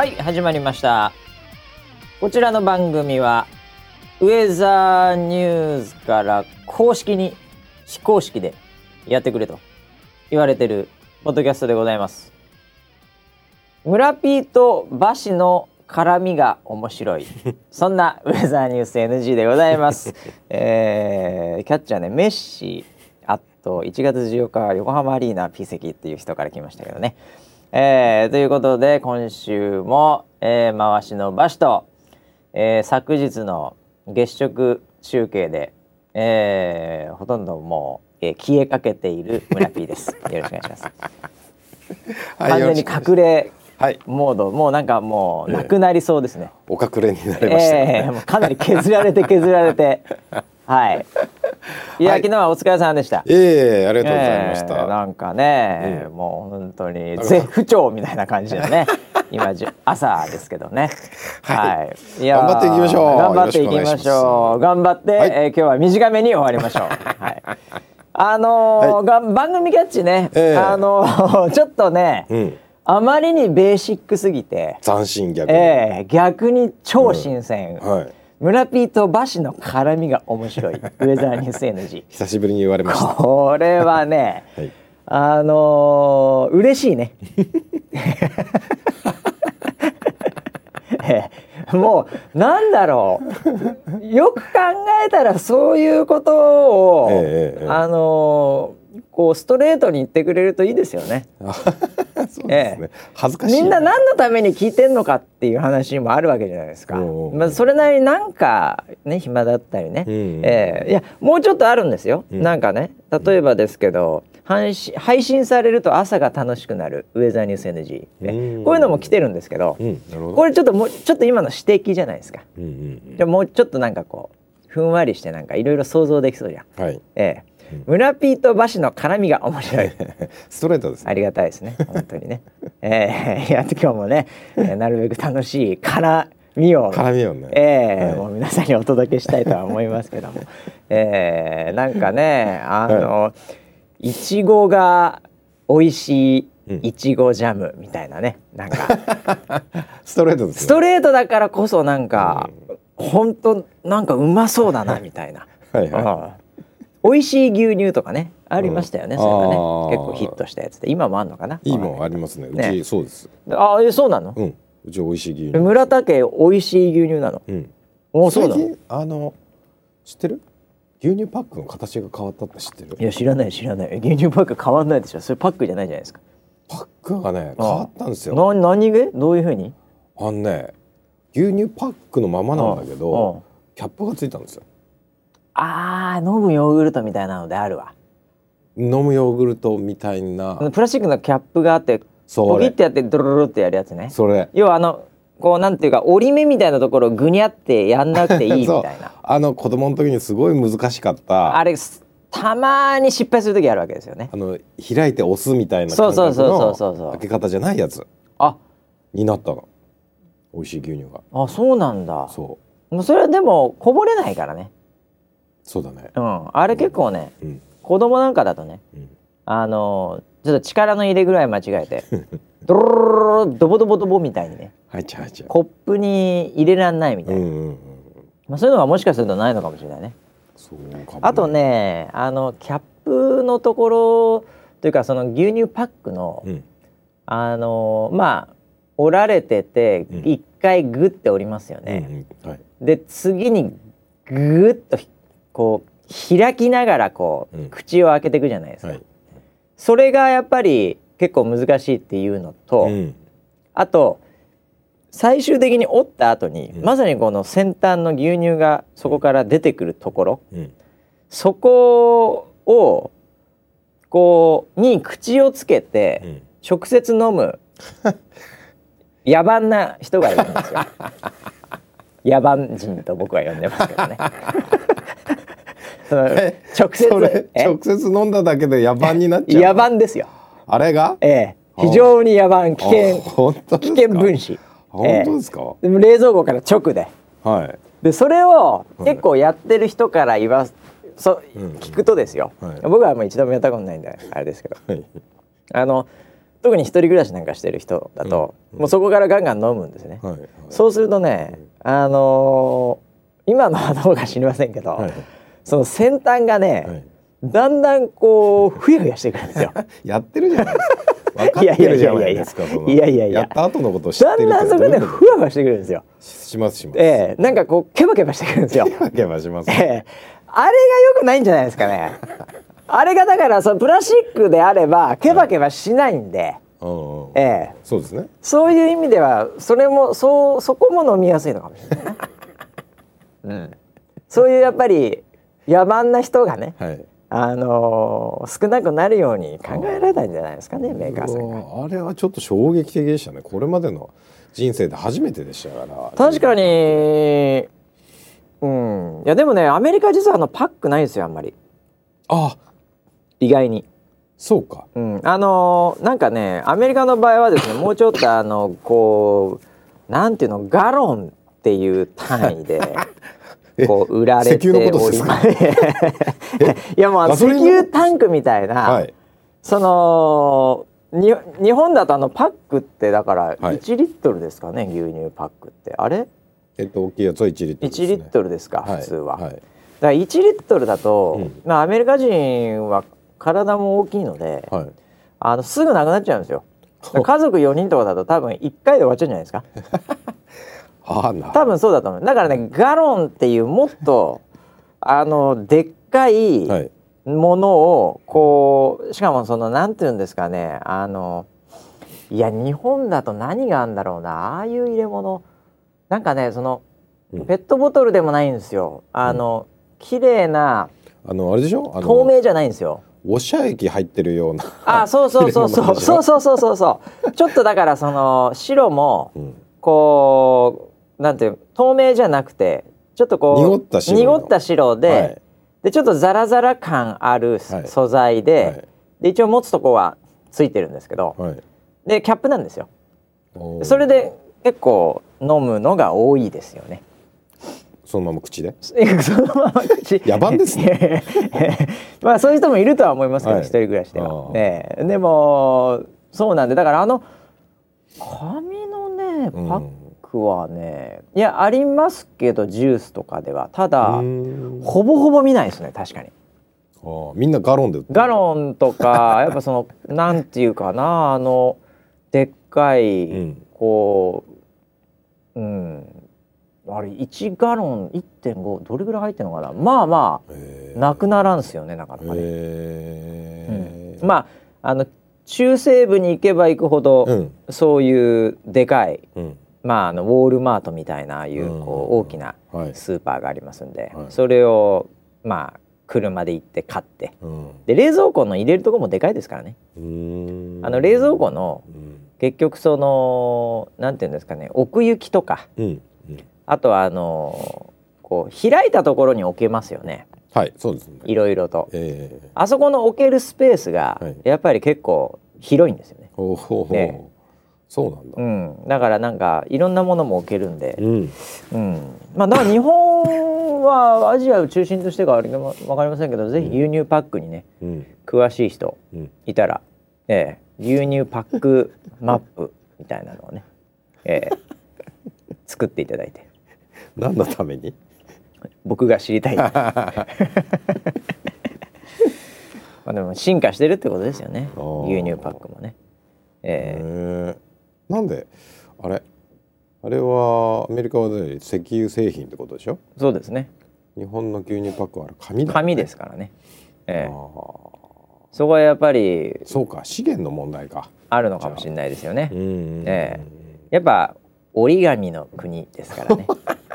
はい始まりました。こちらの番組はウェザーニューズから公式に非公式でやってくれと言われてるポッドキャストでございます。村ピーとバシの絡みが面白い。そんなウェザーニュース NG でございます、えーキャッチャーねメッシあと1月14日横浜アリーナ P 席っていう人から来ましたけどねえーということで今週も、えー回しのバシと、えー昨日の月食集計で、えーほとんどもう、えー消えかけている村 P です。よろしくお願いします。はい完全に隠れはいモード、もうなんかもうなくなりそうですね。お隠れになりました、えーもうかなり削られて削られて、はい。い。や、はい昨日はお疲れ様でした。ええありがとうございました、えーなんかね、うんもう本当に絶不調みたいな感じだね。今じゅ朝ですけどね。はい。い、やー頑張っていきましょう。頑張っていきましょう。頑張って、はい。えー今日は短めに終わりましょう。はい。あのが番組キャッチね、ええ。あのー ちょっとね、うん。あまりにベーシックすぎて斬新逆に、ええ逆に超新鮮、はい村ピーとバシの絡みが面白い。ウェザーニュース NG 久しぶりに言われました。これはね、はい。あのー嬉しいね。ええ。もうなんだろう。よく考えたらそういうことを、ええええ。あのーこうストレートに言ってくれるといいですよね。そうですね、恥ずかしいみんな何のために聞いてんのかっていう話もあるわけじゃないですか。まあ、それなりになんかね暇だったりね、うん。ええ。いやもうちょっとあるんですよ、うん。なんかね。例えばですけど配信配信されると朝が楽しくなる。ウェザーニュース NG、ね。うん。こういうのも来てるんですけど、うん。ど。これちょっともうちょっと今の指摘じゃないですか。うんうん。じゃあもうちょっとなんかこうふんわりしてなんかいろいろ想像できそうじゃん。はい。ええ村ピーとバシの絡みが面白い。ストレートですね。ありがたいですね、本当にね。えー、いや今日もね、えーなるべく楽しい絡みを、絡みをね。えーはい。もう皆さんにお届けしたいとは思いますけども、えー、なんかね、あの、い。ちごが美味しいうんいちごジャムみたいなね、なんか。ストレートですストレートだからこそなんか、本当なんかうまそうだなみたいな。はいはうん美味しい牛乳とかねありましたよね、うん。それがね。結構ヒットしたやつで。今もあんのかな？いいいもんありますね。うちねそうです。あえそうなの、うん。うち美味しい牛乳。村田家美味しい牛乳なの？うん。おそうなの？あの知ってる？牛乳パックの形が変わったって知ってる？いや知らない知らない。牛乳パック変わんないでしょ。それパックじゃないじゃないですか。パックがね変わったんですよ。な何でどういうふうに？あのね牛乳パックのままなんだけうん。どキャップがついたんですよあー飲むヨーグルトみたいなのであるわ。飲むヨーグルトみたいな。プラスチックのキャップがあってポキってやってドロロロってやるやつね。それ。要はあのこうなんていうか折り目みたいなところをぐにゃってやんなくていいみたいな。あの子供の時にすごい難しかった。あれたまに失敗する時あるわけですよね。あの開いて押すみたいなそう感覚そうそうそうそうそうの開け方じゃないやつ。あ。になったの。美味しい牛乳が。あそうなんだ。そう。もうそれはでもこぼれないからねそうだね。うん。あれ結構ね、うん。子供なんかだとねうん。あのちょっと力の入れぐらい間違えて ドロロロドボドボドボみたいにね入っちゃう入っちゃうコップに入れらんないみたいな、うんうんうんまあ、そういうのがもしかするとないのかもしれないねそうかもあとねあのキャップのところというかその牛乳パックの、うんあのまあ折られててうん一回グッて折りますようんね、うんはいで次にグッとひこう開きながらこう、うん。口を開けていくじゃないですか、はい。それがやっぱり結構難しいっていうのと、うん。あと最終的に折った後に、うん。まさにこの先端の牛乳がそこから出てくるところ。うん。そこをこうに口をつけて、うん。直接飲む 野蛮な人がいるんですよ。野蛮人と僕は呼んでますけどね。直接直接飲んだだけで野蛮になっちゃう野蛮ですよ。あれが？ええ、非常に野蛮危あ険危か？険分子。本当ですか、でも冷蔵庫から直で。はい。でそれをい。結構やってる人から言わす、そうん聞くとですよ、はい。僕はもう一度もやったことないんであれですけど。はい。あの特に一人暮らしなんかしてる人だと、うんもうそこからガンガン飲むんですね、はいはい。そうするとね、あのー今のはどうか知りませんけど、はいその先端がね、はい。だんだんこうふやふやしてくるんですよ。やってるじゃないですか。分かってるじゃないですかそのいやいやいや。やった後のことを知っだんてるだんそこでどういうふわふわしてくるんですよ。としますします。ええなんかこうケバケバしてくるんですよ。わけはします。ええ。あれが良くないんじゃないですかね。あれがだからそのプラスチックであればケバケバしないんで、うんうんええ。そうですね。そういう意味ではそれもそうそこも飲みやすいのかもしれないな。うん、そういうやっぱり野蛮な人がね、はい。あのー少なくなるように考えられたんじゃないですかねメーカーさんが。あれはちょっと衝撃的でしたね。これまでの人生で初めてでしたから。確かに。うん。いやでもねアメリカ実はあのパックないんですよあんまり。あ。意外に。そうか。うん、あのーなんかねアメリカの場合はですねもうちょっとあのこうなんていうのガロンっていう単位で こう売られて いやもう石油タンクみたいな、はい。そのに日本だとあのパックってだからはい。1リットルですかね、牛乳パックって。あれ？えっと大きいやつは1リットルです、1ね、リットルですか、はい。普通は、はい。だから1リットルだと、うん。まあアメリカ人は体も大きいので、はい。あのすぐなくなっちゃうんですよ。家族4人とかだと多分1回で終わっちゃうんじゃないですか？多分そうだと思う。だからねガロンっていうもっと あのでっかいはい。ものをこうしかもそのなんていうんですかねあのいや日本だと何があるんだろうな。ああいう入れ物。なんかねそのうん。ペットボトルでもないんですよ。あの、綺麗なあのあれでしょ？透明じゃないんですよ。おしゃ液入ってるようなあそうそうそうそう。そうそうそうそうそう。ちょっとだからその白もうん。こうなんていう透明じゃなくてちょっとこう濁った白の。濁った白で,、はい。でちょっとザラザラ感あるはい。素材で,、はい。で一応持つとこはついてるんですけどはい。でキャップなんですよ。それで結構飲むのが多いですよね。そのまま口で？そのまま口。野蛮ですね。まあそういう人もいるとは思いますけど、はい。一人暮らしであは。あ。ねえ。でもそうなんでだからあの紙のねうん。パックはね、いやありますけどジュースとかではただ、ほぼほぼ見ないですね確かに。あみんなガロンで売ってるガロンとかやっぱそのなんていうかなあのでっかい、うんこううんあれ1ガロン1.5どれぐらい入ってるのかなまあまあなくならんすよねなかなかね。へーまああの中西部に行けば行くほど、うんそういうでかい、うんまあ、あのウォールマートみたいなああいううん。こう大きなはい。スーパーがありますんで、はい。それをまあ車で行って買って。うん。で冷蔵庫の入れるとこもでかいですからね。あの冷蔵庫のうん。結局そのなんていうんですかね奥行きとか。あとはあのこう開いたところに置けますよね。はいそうですね。いろいろと。ええ。あそこの置けるスペースがはい。やっぱり結構広いんですよね。ほうほうほうねそうなんだ。うん、だからなんかいろんなものも置けるんで、うん。うん、まあだから日本はアジアを中心としてかわかりませんけど、ぜひ牛乳パックにねうん。詳しい人うん。いたら、ええ牛乳パックマップみたいなのをね、ええ作っていただいて。何のために？僕が知りたい。まあでも進化してるってことですよね。牛乳パックもね、ええ。へえなんで？あれ？あれはアメリカはね石油製品ってことでしょ？そうですね。日本の牛乳パックは紙だ、紙ですからね、ええ。そこはやっぱりそうか資源の問題か。あるのかもしれないですよね。う。んえ。やっぱ折り紙の国ですからね。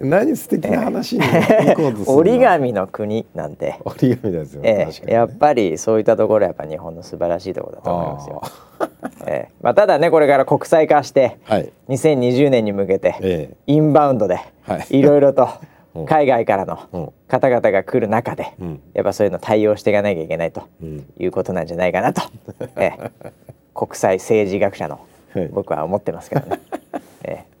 何素敵な話に行こうとするの？折り紙の国なんて、折り紙ですよ、え確かにね、えやっぱりそういったところはやっぱ日本の素晴らしいところだと思いますよ。ええまあ、ただねこれから国際化してはい。2020年に向けてえインバウンドではい。いろいろと うん。海外からの方々が来る中でうん。やっぱそういうの対応していかなきゃいけないとうん。いうことなんじゃないかなと、ええ。国際政治学者のはい。僕は思ってますけどね。ええ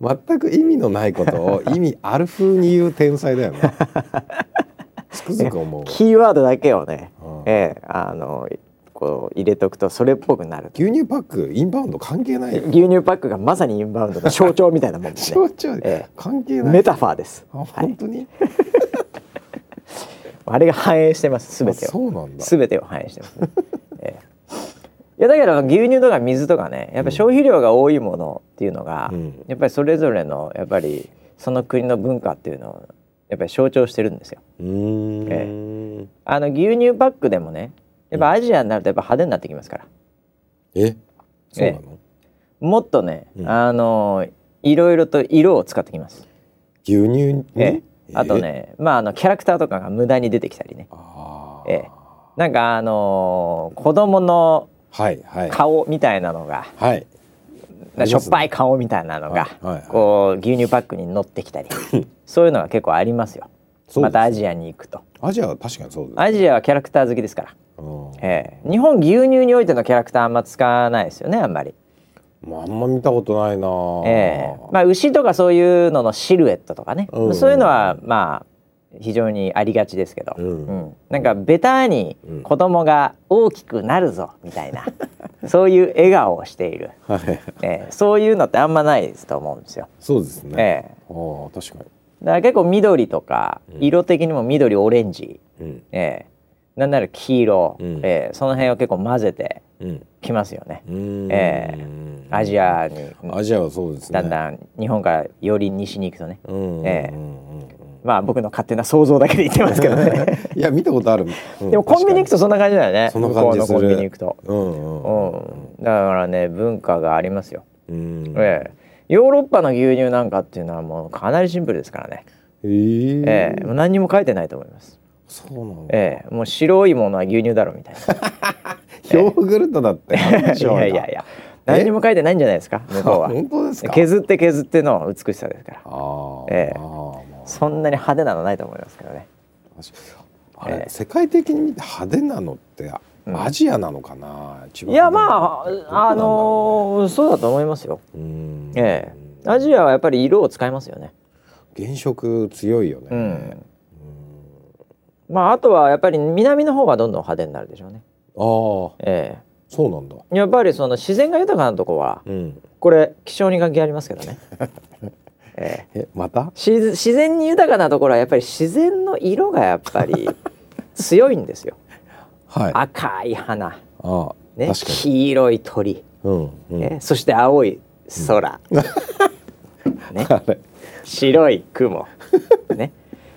全く意味のないことを意味ある風に言う天才だよね。つくづく思うキーワードだけをね、うん。ええあのこう入れとくとそれっぽくなる。牛乳パックインバウンド関係ないよ。牛乳パックがまさにインバウンドの象徴みたいなもんですね。象徴ええ。関係ない。メタファーです。あ本当に、あれが反映してますすべてあそをうなんだ。すべてを反映してます、ね。ええいやだけど牛乳とか水とかねやっぱり消費量が多いものっていうのが、うん。やっぱりそれぞれのやっぱりその国の文化っていうのをやっぱり象徴してるんですよ。うーん。あの牛乳パックでもねやっぱアジアになるとやっぱ派手になってきますから。え？そうなの、もっとね、うん。あのいろいろと色を使ってきます、牛乳に、ええ。あとね、まああのキャラクターとかが無駄に出てきたりね。あええ。なんかあの子供のはいはい。顔みたいなのが、はい。しょっぱい顔みたいなのが、はいはいはい。こう牛乳パックに乗ってきたり。そういうのが結構ありますよ。またアジアに行くと。アジアは確かにそうですアジアはキャラクター好きですから、うん。ええ。日本牛乳においてのキャラクターあんま使わないですよねあんまり、まあ、あんま見たことないなええ。まあ牛とかそういうののシルエットとかね、うん。そういうのはまあ非常にありがちですけど、うん。なんかベタにうん。子供が大きくなるぞみたいな、そういう笑顔をしている、はい。ええ。そういうのってあんまないですと思うんですよ。そうですね、ええ。ああ確かだから結構緑とかうん。色的にも緑オレンジ、にうん。ええ。なんなら黄色、うん。ええ。その辺を結構混ぜてうん。きますよね。うーん。えアジアに。アジアはそうですね。だんだん日本からより西に行くとね。うんええうんうんまあ僕の勝手な想像だけで言ってますけどね。う んいや見たことある、う んでもコンビニ行くとそんな感じだよね。そんな感じするコンビニ行くと、うんうんうん、だからね文化がありますよ、うん。ええ。ヨーロッパの牛乳なんかっていうのはもうかなりシンプルですからね、えー。ええ。もう何にも書いてないと思います。そうなんだ、ええ。もう白いものは牛乳だろうみたい ヨーグルトだってな。いやいやいや、何にも書いてないんじゃないですか、向こうは。本当ですか？削って削っての美しさですから。あー、ええそんなに派手なのないと思いますけどね。あれ、ええ世界的に見て派手なのってうんアジアなのかな、一番いや、まあ、あのーそうだと思いますよ。うんええアジアはやっぱり色を使いますよね。原色強いよね、うん。まあ、あとはやっぱり南の方がどんどん派手になるでしょうね。ああえそうなんだえやっぱりその自然が豊かなとこは、うんこれ気象に関係ありますけどね。ええ。えまた？し自然に豊かなところはやっぱり自然の色がやっぱり 強いんですよ。はい。あ赤い花、あね、確かに。黄色い鳥、うんうん、ね、そして青い空、ね、あれ。白い雲、ね、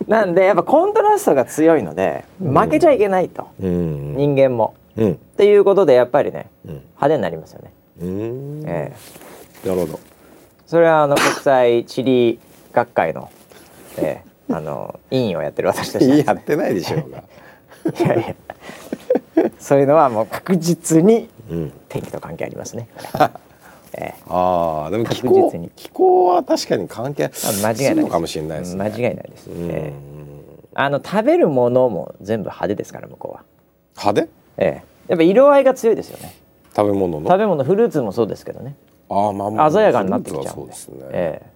なんでやっぱコントラストが強いので負けちゃいけないと、うん。人間も。うん。っていうことでやっぱりねうん。派手になりますよね。うん。ええ。なるほどそれはあの国際地理学会の、ええあの委員をやってる私としてはですね。やってないでしょうが。いやいや。そういうのはもう確実にうん。天気と関係ありますね。ええああでも気確候実に。気候は確かに関係まあ間違いないです。かもしれないですね。間違いないです。うん。ええあの食べるものも全部派手ですから向こうは。派手？ええやっぱ色合いが強いですよね。食べ物の？食べ物フルーツもそうですけどね。鮮やかになってきちゃうんで。そうですね、ええ。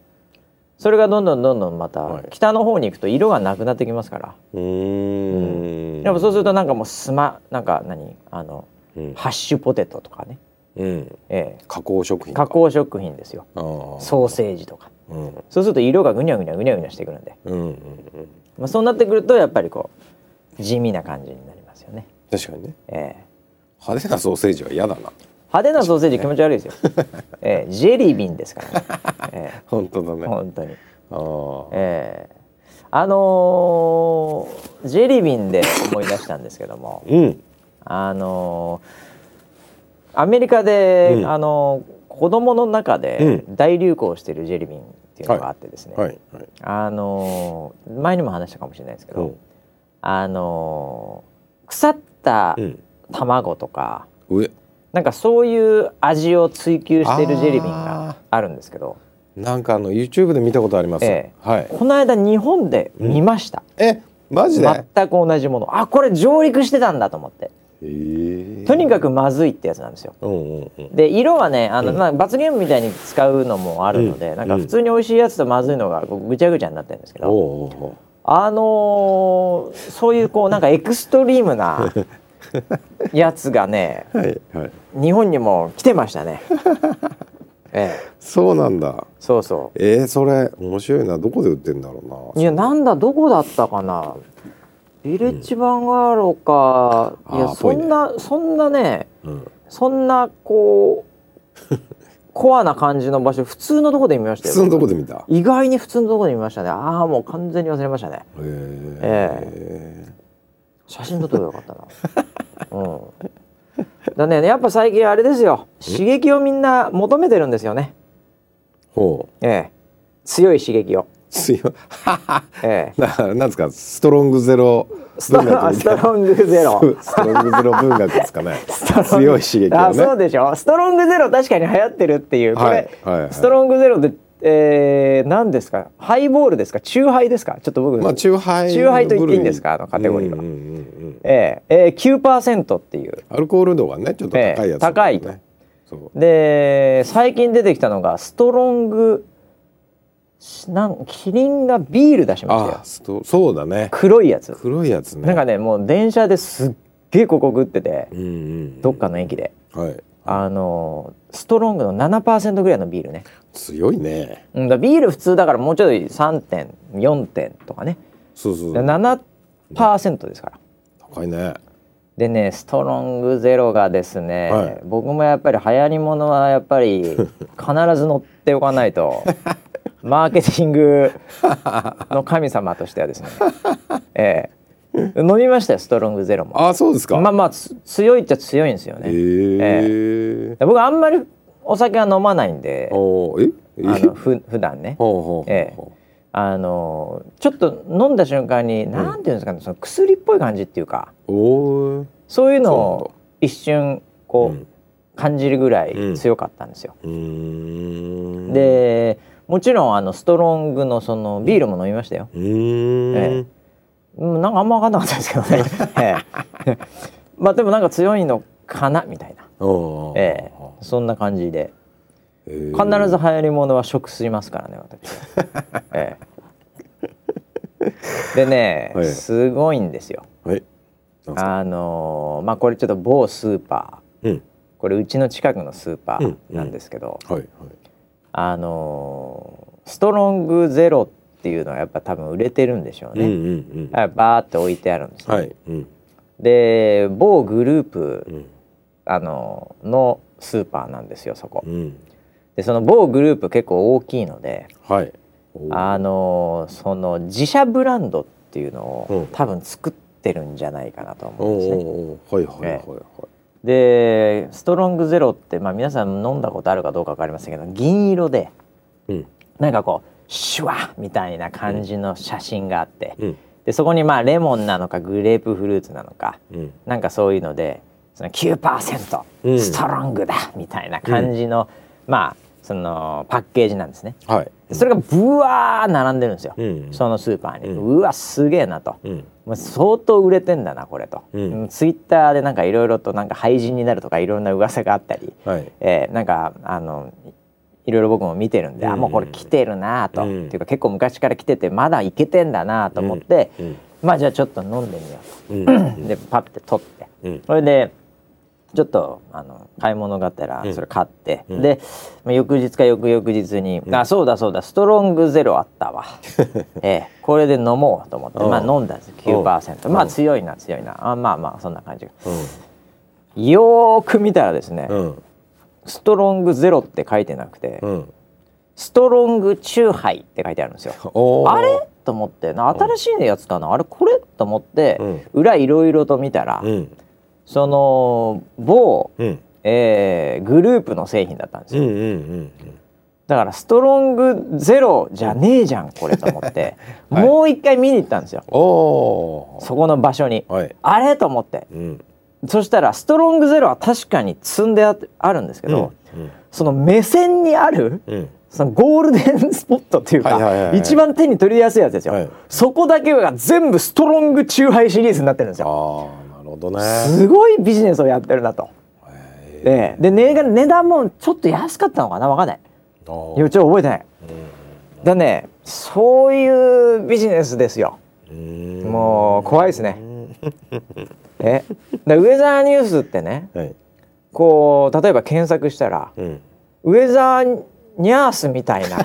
それがどんどんどんどんまた、はい。北の方に行くと色がなくなってきますから。うーん。やっぱそうするとなんかもうスマなんか何？あのうん。ハッシュポテトとかね、うん。え加工食品え加工食品ですよ。ソーセージとか。うん。そうすると色がぐにゃぐにゃぐにゃぐにゃしてくるんで、うんうんうん。まあ、そうなってくるとやっぱりこう地味な感じになりますよね、確かにね。ええ。派手なソーセージは嫌だな派手なソーセージ気持ち悪いですよ、ええジェリービンですからね、ええ。本当だね。本当に。あー。ええ。あのージェリービンで思い出したんですけども。うん。あのーアメリカで、うん。あのー子供の中でう大流行してるジェリービンっていうのがあってですね、はいはい。あのー前にも話したかもしれないですけど、うん。あのー腐ったうん。卵とか、上なんかそういう味を追求してるジェリービンがあるんですけど。なんかあの YouTube で見たことあります、えはい。この間日本で見ました、えマジで、全く同じもの。あこれ上陸してたんだと思って。え。ーとにかくまずいってやつなんですよ。うんうんうん。で色はねあの、うん。まあ、罰ゲームみたいに使うのもあるので、うん。なんか普通に美味しいやつとまずいのがぐちゃぐちゃになってるんですけど、あのーそういうこうなんかエクストリームな やつがねはいはい。日本にも来てましたね。ええ。そうなんだ。そうそえー、それ面白いな。どこで売ってんだろうな。いやなんだどこだったかな。ビレッジヴァンガードか、いやそんなそんなねうん。そんなこう コアな感じの場所普通のとこで見ましたよ。普通のとこで見た？意外に普通のとこで見ましたね。ああもう完全に忘れましたね。えー写真撮ってよかったなうん。だねやっぱ最近あれですよ。刺激をみんな求めてるんですよね。ほう。ええ。強い刺激を。強い。ええ。ななんですか？ストロングゼロストロングゼロ。ストロングゼロ文学ですかね。強い刺激をあそうねでしょ。ストロングゼロ確かに流行ってるっていう。これ、はいはいはい。ストロングゼロで、えー、何ですか？ハイボールですか？チューハイですか？ちょっと僕、まあチューハイチューハイと言っていいんですか？あのカテゴリーは。うんうんうんうん。えーえー、9%っていう。アルコール度がねちょっと高いやつ、ね。ええ高いと。で最近出てきたのがストロングしなんキリンがビール出しましたよ。そうだね。黒いやつ。黒いやつね。なんかねもう電車ですっげえ広告打ってて。うんうん。どっかの駅で。はいあのストロングの7%ぐらいのビールね。強いね。うんだビール普通だからもうちょい3点4点とかね。そうそうで7%ですから。高いね。でねストロングゼロがですね、はい。僕もやっぱり流行りものはやっぱり 必ず乗っておかないと。マーケティングの神様としてはですね、ええ飲みましたよストロングゼロも。あそうですか。まあまあつ強いっちゃ強いんですよね、ええ。僕あんまりお酒は飲まないんで。おーえ？え？あのふ普段ね。ほうええ。あのちょっと飲んだ瞬間に、なんていうんですかねその薬っぽい感じっていうか。そういうのを一瞬こう、うん。感じるぐらい強かったんですよ。うーん。でもちろんあのストロングのそのビールも飲みましたよ。うーん、えうんなんかあんま分かんなかったですけどね。ええ。まあでもなんか強いのかなみたいな、ええ。そんな感じで。え必ず流行りものは食しますからね私は。ええ。でね、はい。すごいんですよ。はい。あのーまあこれちょっと某スーパー。うん。これうちの近くのスーパーうんなんですけど、あのーストロングゼロっていうのはやっぱ多分売れてるんでしょうね。うんうんはいバーって置いてあるんですうんね、はい。うん。で某グループ、うん。あののスーパーなんですよそこ。う。ん。でその某グループ結構大きいので、はい。あのその自社ブランドっていうのを、うん。多分作ってるんじゃないかなと思おうんですね。はいはいはいはい。でストロングゼロって、まあ、皆さん飲んだことあるかどうか分かりませんけど銀色でうん。なんかこうシュワみたいな感じの写真があって、うん。でそこにまあレモンなのかグレープフルーツなのかうん。なんかそういうのでその9%うん。ストロングだみたいな感じの、まあそのパッケージなんですね。はい。でそれがブワー並んでるんですよ、うん。そのスーパーに、ううんわすげえなと、うん。もう相当売れてんだなこれと、うん。ツイッターでなんかいろいろとなんか廃人になるとかいろんな噂があったり、はい。えーなんかあのいろいろ僕も見てるんで、あもうこれ来てるなと、うん。っていうか結構昔から来ててまだいけてんだなと思って、うん。まあじゃあちょっと飲んでみようん。うと、でパッて取って。うん。それでちょっとあの買い物があったらうん。それ買って、うん。で、まあ、翌日か翌々日に、あそうだそうだストロングゼロあったわ。ええ。これで飲もうと思って、うん。まあ飲んだんです9%、うん。まあ強いな強いな。あまあまあそんな感じが。うよーく見たらですね、んうんストロングゼロって書いてなくて、うん。ストロングチューハイって書いてあるんですよ。あれ？と思ってな新しいやつかな、あれこれ？と思って、うん。裏いろいろと見たら、うん。その某、うん。えーグループの製品だったんですよ、うんうんうんだからストロングゼロじゃねえじゃんこれと思って、はい。もう一回見に行ったんですよ。そこの場所に、はい。あれ？と思って。うんそしたらストロングゼロは確かに積んでああるんですけど、うんその目線にあるうん。そのゴールデンスポットっていうか、一番手に取りやすいやつですよ、はい。そこだけが全部ストロングチューハイシリーズになってるんですよ。ああなるほどね。すごいビジネスをやってるなと。へでで値段値段もちょっと安かったのかな？わかんない。ー。あいやちょ覚えてない。だねそういうビジネスですよ。もう怖いですね えでウェザーニュースってねはい。こう例えば検索したらうん。ウェザーニャースみたいな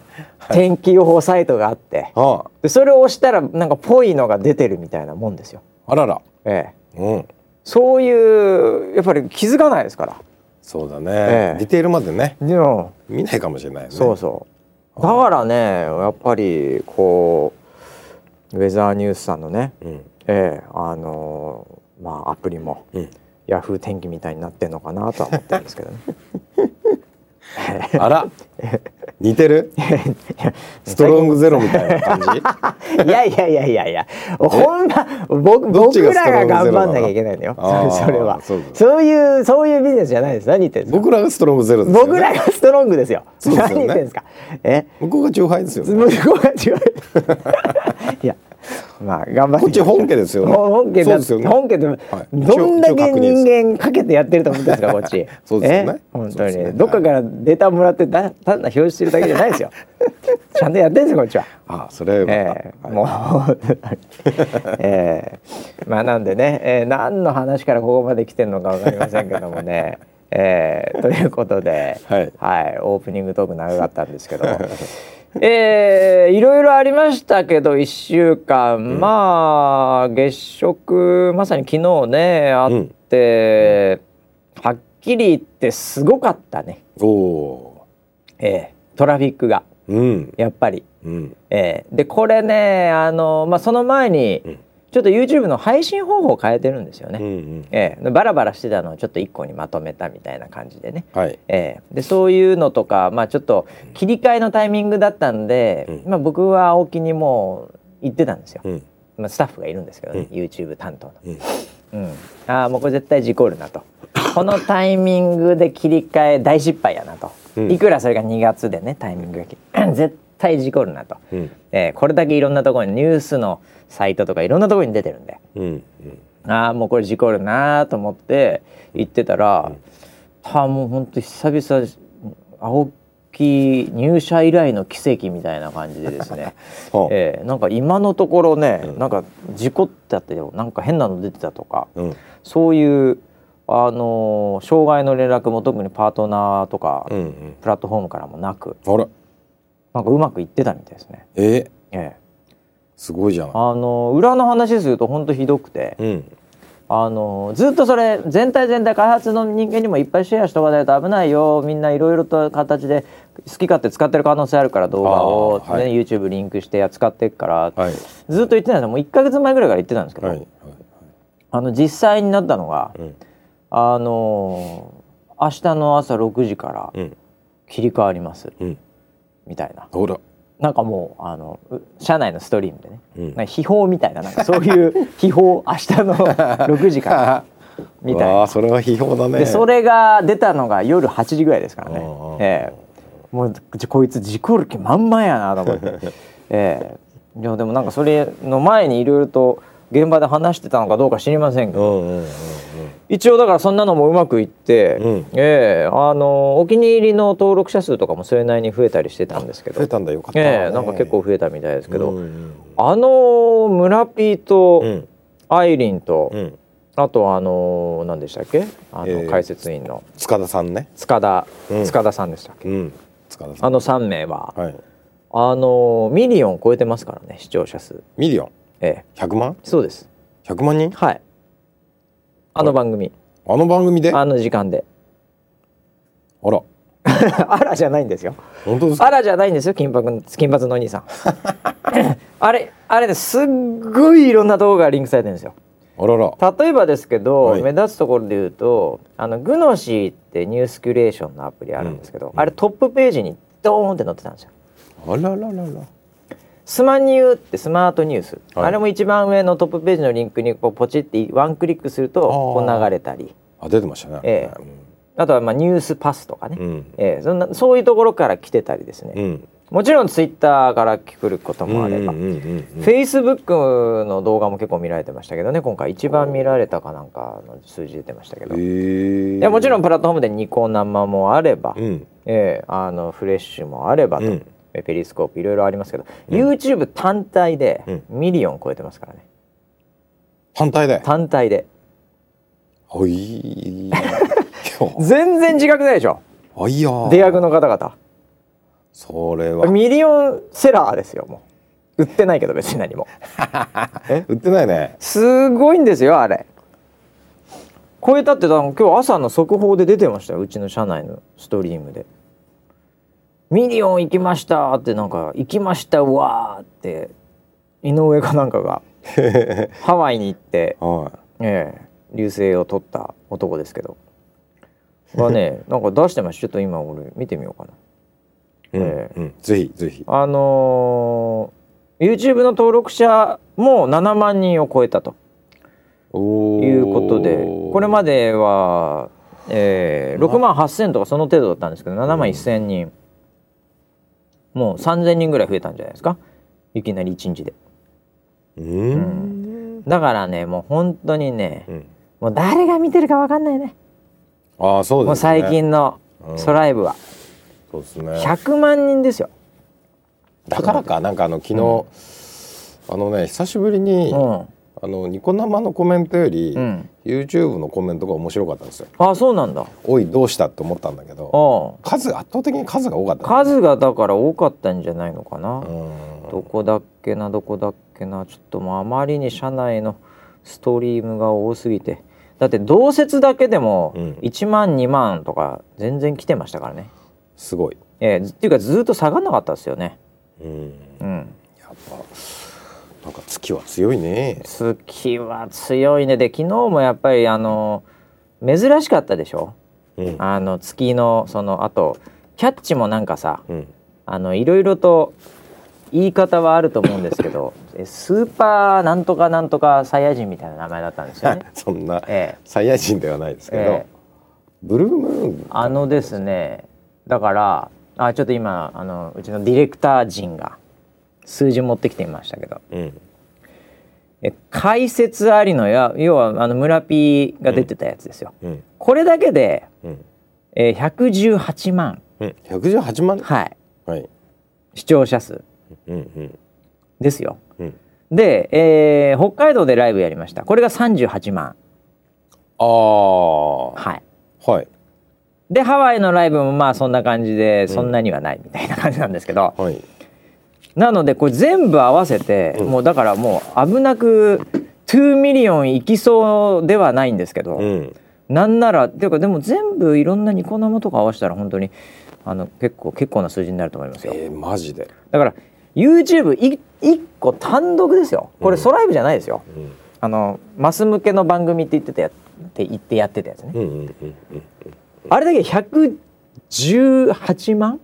天気予報サイトがあってあでそれを押したらなんかぽいのが出てるみたいなもんですよ。あらら。ええ、うん。そういうやっぱり気づかないですから。そうだね、ええ。ディテールまでね。でも見ないかもしれないよね。そうそう。だからねやっぱりこうウェザーニュースさんのねうんええあのまあアプリもうん。ヤフー天気みたいになってんのかなとは思ってるんですけどね。あら。似てる？ストロングゼロみたいな感じ？いやいやいやいやいや。ほんま僕僕らが頑張んなきゃいけないのよ。それは。そういうそういうビジネスじゃないです。何言ってんですか？僕らがストロングゼロですよね。僕らがストロングですよ。そうですよね。何言ってんですか？え？向こうがチューハイですよね。向こうがいやまあ頑張ってこっち本家ですよね。本家だそうですよね。本家で、い。どんだけ人間かけてやってると思ってるんですかこっち。そうですよね。え？本当に、どっかからデータもらってだ単な表示してるだけじゃないですよ。ちゃんとやってるんですよこっちは。ああそれは。ええ。もう、ええ。まあなんでね、えー何の話からここまで来てるのかわかりませんけどもね、えーということで、はい。オープニングトーク長かったんですけど、えーいろいろありましたけど1週間、まあ月食まさに昨日ねあって、はっきり言ってすごかったね、おおえートラフィックが。ーうん。やっぱり。うん。えーでこれねあの、まあ、その前にうんちょっと YouTube の配信方法を変えてるんですよね。うんうん。えーでバラバラしてたのをちょっと一個にまとめたみたいな感じでね。はい。えーでそういうのとか、まあ、ちょっと切り替えのタイミングだったんで、うん。まあ、僕は青木にもう言ってたんですよ、うん。まあ、スタッフがいるんですけどね、う YouTube 担当の。うん。うん、ああもうこれ絶対事故るなと。このタイミングで切り替え大失敗やなと、うん。いくらそれが2月でねタイミングが切 絶対事故るなと、うん。えーこれだけいろんなところにニュースのサイトとかいろんなところに出てるんで。うんうん。ああもうこれ事故るなと思って言ってたら、ああもうほんと久々青木入社以来の奇跡みたいな感じでですね。はあ。えーなんか今のところね、うん。なんか事故ったってなんか変なの出てたとかうん。そういうあのー障害の連絡も特にパートナーとか、うんうん。プラットフォームからもなくなんかうまくいってたみたいですね。え？ー、ええ。すごいじゃないあのー裏の話すると本当ひどくて、うん。あのーずっとそれ全体全体開発の人間にもいっぱいシェアしとかないと危ないよ。みんないろいろと形で好き勝手使ってる可能性あるから動画を、ねはい。YouTube リンクして使っていくから、はい。ずっと言ってたんですよ。もう1か月前ぐらいから言ってたんですけど、はいはいあの実際になったのが、うん。あのー明日の朝6時からうん。切り替わります、うんみたいな。ほら。なんかもうあのう社内のストリームでね、うん。秘宝みたいななんかそういう 秘宝明日の 6時からみたいな。それは批評だね。でそれが出たのが夜8時ぐらいですからね。ええ。もうじこいつ事故る気満々やなと思って、ええ。いやでもなんかそれの前にいろいろと現場で話してたのかどうか知りませんけど、うんうんうんうん一応だからそんなのもうまくいって、うん。ええあのお気に入りの登録者数とかもそれなりに増えたりしてたんですけど。増えたんだよかった。ええなんか結構増えたみたいですけど、うんうんあの村ピーとうん。アイリンと、うん。あとあの何でしたっけ？あの、えー解説員の。塚田さんね。塚田、うん。塚田さんでしたっけ、うん。塚田さん。あの3名は、はい。あのミリオン超えてますからね視聴者数。ミリオン？ええ。100万？そうです。100万人？はいあの番組。あの番組で？ああの時間で。ら。あらじゃないんですよ。本当ですか？あらじゃないんですよ金髪金髪のお兄さん。あれあれねすっごいいろんな動画がリンクされてるんですよ。あらら。例えばですけど、はい。目立つところで言うとあのグノシーってニュースキュレーションのアプリあるんですけど、うん。あれトップページにドーンって載ってたんですよ。あららららスマニューってスマートニュース、はい。あれも一番上のトップページのリンクにこうポチってワンクリックするとこう流れたり。あ出てましたね。ええ。あとはまあニュースパスとかね、うん。ええ。そんなそういうところから来てたりですね、うん。もちろんツイッターから来ることもあれば、フェイスブックの動画も結構見られてましたけどね。今回一番見られたかなんかの数字出てましたけど、へいえやもちろんプラットフォームでニコ生もあれば、うん。ええ。あのフレッシュもあればと、ペリスコープいろいろありますけど、うん。YouTube 単体でうん。ミリオン超えてますからね。単体で？単体で。おい。全然自覚ないでしょ？おいや出役の方々。それは。ミリオンセラーですよもう。売ってないけど別に何も。え？売ってないね。すごいんですよあれ。超えたって今日朝の速報で出てましたようちの社内のストリームで「ミリオン行きました」ってなんか「行きましたうわー」って井上かなんかが ハワイに行って、はええ流星を取った男ですけど。がね なんか出してました。ちょっと今俺見てみようかな。い、うんえうん、ぜひぜひ。あのー YouTube の登録者も7万人を超えたと。いうことでこれまでは、えー、6万8,000とかその程度だったんですけど7万1,000人、もう3,000人ぐらい増えたんじゃないですか？いきなり1日で。うーん。だからねもう本当にねうん。もう誰が見てるか分かんないね。ああそうですね。もう最近のうん。ソライブは、そうですね。100万人ですよ、だからか。なんかあの昨日、あのね久しぶりに、うん。あのニコ生のコメントより、うん YouTube のコメントが面白かったんですよ。あそうなんだ。おいどうしたって思ったんだけどあ数圧倒的に数が多かった。ね、数がだから多かったんじゃないのかな、うん。どこだっけなどこだっけな。ちょっともうあまりに社内のストリームが多すぎて。だって同説だけでもうん。1万2万とか全然来てましたからね、すごい、ええずっていうかずっと下がんなかったですよね。うん、うん。やっぱなんか月は強いね。月は強いね。で昨日もやっぱりあの珍しかったでしょ？うん。あの月のそのあとキャッチもなんかさうん。あのいろいろと言い方はあると思うんですけどえスーパーなんとかなんとかサイヤ人みたいな名前だったんですよね。そんなええ。サイヤ人ではないですけど、ええ。ブルームーン。あのですねだからあちょっと今あのうちのディレクター陣が数字持ってきてみましたけど。うん。え解説ありのや要はあの村 P が出てたやつですよ。うん。これだけで、うん。えー、118万、うん。118万？はい、はい。視聴者数。うんうんですよ。うん。で、えー北海道でライブやりました。これが38万。ああはい。はい。でハワイのライブもまあそんな感じでそんなにはないみたいな感じなんですけど、はいなのでこれ全部合わせて、うん。もうだからもう危なく2ミリオンいきそうではないんですけど、うん。なんならっていうかでも全部いろんなニコ生とか合わせたら本当にあの結構結構な数字になると思いますよ。えー、マジで、だから YouTube い1個単独ですよ。これうん SOLiVE じゃないですよ、うん、あのマス向けの番組って言ってたやって言ってやってたやつね、あれだけ118万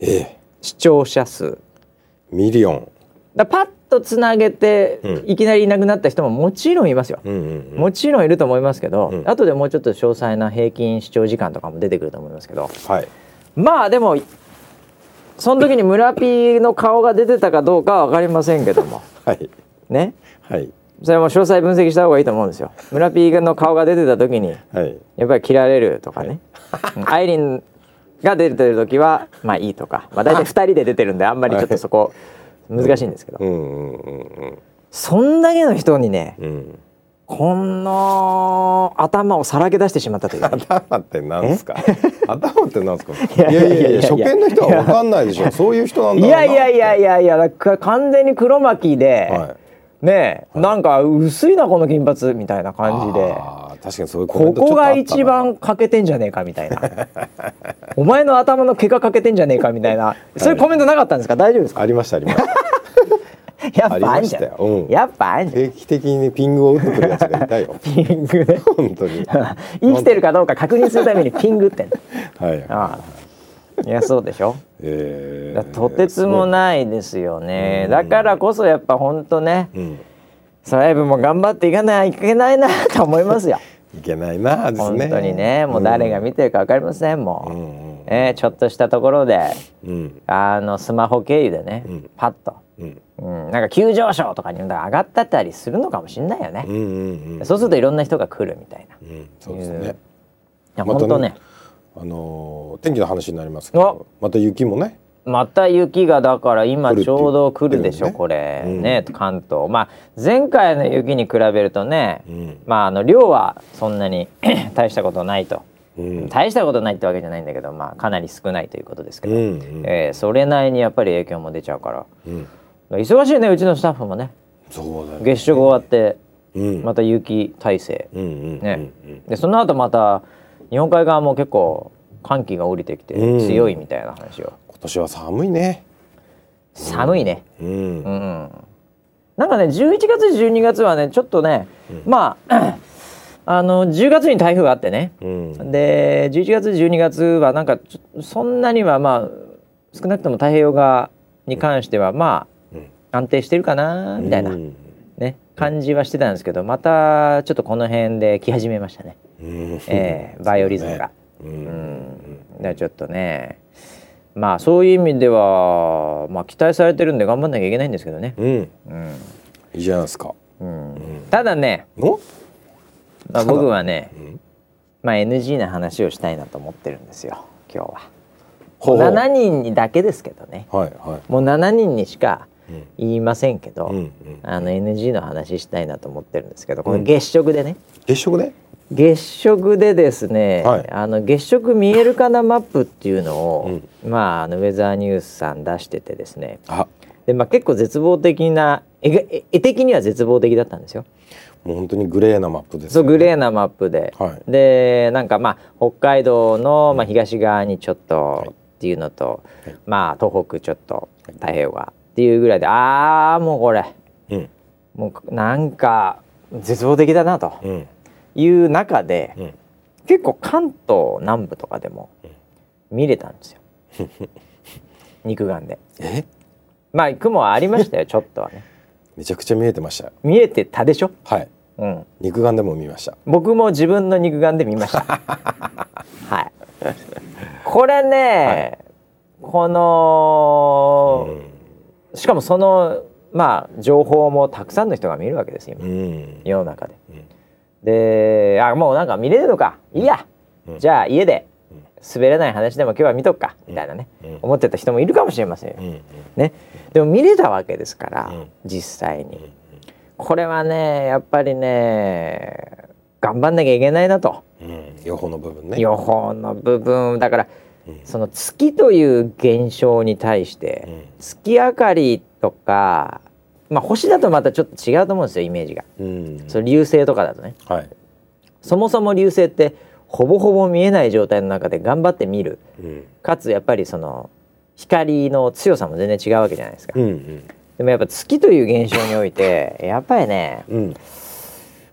ええ。視聴者数ミリオン。だパッとつなげて、うん。いきなりいなくなった人ももちろんいますよ、うんうんうん。もちろんいると思いますけど、うん。後でもうちょっと詳細な平均視聴時間とかも出てくると思いますけど。はい。まあでもその時に村 P の顔が出てたかどうかは分かりませんけども。はい。ね？はい。それも詳細分析した方がいいと思うんですよ。村 P の顔が出てた時にはい。やっぱり切られるとかね、うんアイリン が出てる時はまあいいとか、まあ、大体2人で出てるんであんまりちょっとそこ難しいんですけど、うんうんうんそんだけの人にねうん。うんこの頭をさらけ出してしまったという頭ってなんですか？頭ってなんですか？いやいやいやいや。いやいや初見の人は分かんないでしょ。そういう人なんいだろうなやいやいやいやいや完全に黒巻きで、はいねえ、なんか薄いなこの金髪みたいな感じで。確かにそういうこことが一番欠けてんじゃねえかみたいな。お前の頭の毛が欠けてんじゃねえかみたいな。そういうコメントなかったんですか？大丈夫ですか？ありましたありました。やっぱあんじゃありましたよ。うん。んやっぱあんじゃん。定期的にピングを打ってくるやつがいたよ。ピングね。本当に。生きてるかどうか確認するためにピングってはい。ああ いやそうでしょ？えーだとてつもないですよね。うんだからこそやっぱほんとねうん。ソライブも頑張っていかないといけないなと思いますよ。いけないなですね。本当にねもう誰が見てるか分かりませんもん、うんうんえーちょっとしたところでうん。あのスマホ経由でね、うん。パッと、うん。うん、なんか急上昇とかに上がったったりするのかもしれないよね。うん、うんうん。そうするといろんな人が来るみたいな。いうん。そうですね。本当ねあのー天気の話になりますけどまた雪もね。また雪がだから今ちょうど来るでしょ、来るってこれ、うん。ね関東。まあ前回の雪に比べるとね、うん。まああの量はそんなに 大したことないと、うん。大したことないってわけじゃないんだけどまあかなり少ないということですけど、うんうん。えーそれなりにやっぱり影響も出ちゃうから。うん。忙しいねうちのスタッフもね。そうだよね。月食終わってうん。また雪体制、ねうんでその後また日本海側も結構寒気が降りてきてうん。強いみたいな話を、今年は寒いね。寒いね。うん。うん、なんかね11月12月はねちょっとね、まあ あの10月に台風があってね。うん。で11月12月はなんかそんなにはまあ少なくとも太平洋側に関してはまうん。あ安定してるかなみたいな、うん。ね感じはしてたんですけどまたちょっとこの辺で来始めましたね、うん。えー バイオリズムが。ううん。ん、だからちょっとねまあそういう意味では、まあ、期待されてるんで頑張んなきゃいけないんですけどね。うん。うん。いいじゃないですか。うん、ただね、お？まあ、僕はね、ん。まあ、NG な話をしたいなと思ってるんですよ今日は。ほう7人にだけですけどね。はいはい。もう7人にしかうん言いませんけど、うんうんあの NG の話したいなと思ってるんですけどこの月食でね、月食ね月食でですね、はい。あの月食見えるかなマップっていうのを、まああのウェザーニュースさん出しててですね。あ。で、まあ、結構絶望的な絵が絵絵的には絶望的だったんですよ。もう本当にグレーなマップですそうグレーーなマップで、はい。でなんかまあ北海道の、まあ、東側にちょっとっていうのと、はい。まあ東北ちょっと太平洋側っていうぐらいでああもうこれ。うん。もうなんか絶望的だなと。うん。いう中で、うん。結構関東南部とかでも見れたんですよ。肉眼で。え？まあ雲はありましたよ ちょっとはね。めちゃくちゃ見えてました。よ見えてたでしょ、はい。うん、肉眼でも見ました。僕も自分の肉眼で見ました。はい。これね、この、しかもそのまあ情報もたくさんの人が見るわけですよ今。うん。世の中で。うん。であもうなんか見れるのか？いいや、うん。じゃあ家で滑らない話でも今日は見とくか。みたいなね、うん。思ってた人もいるかもしれませんよ、ね、でも見れたわけですから、うん。実際に、これはねやっぱりね頑張んなきゃいけないなと、うん。予報の部分ね。予報の部分。だから、うんその月という現象に対して、うん。月明かりとか、まあ、星だとまたちょっと違うと思うんですよイメージが。うん。その流星とかだとね。はい。そもそも流星ってほぼほぼ見えない状態の中で頑張って見る。うん。かつやっぱりその光の強さも全然違うわけじゃないですか。うんうん。でもやっぱ月という現象においてやっぱりねうん。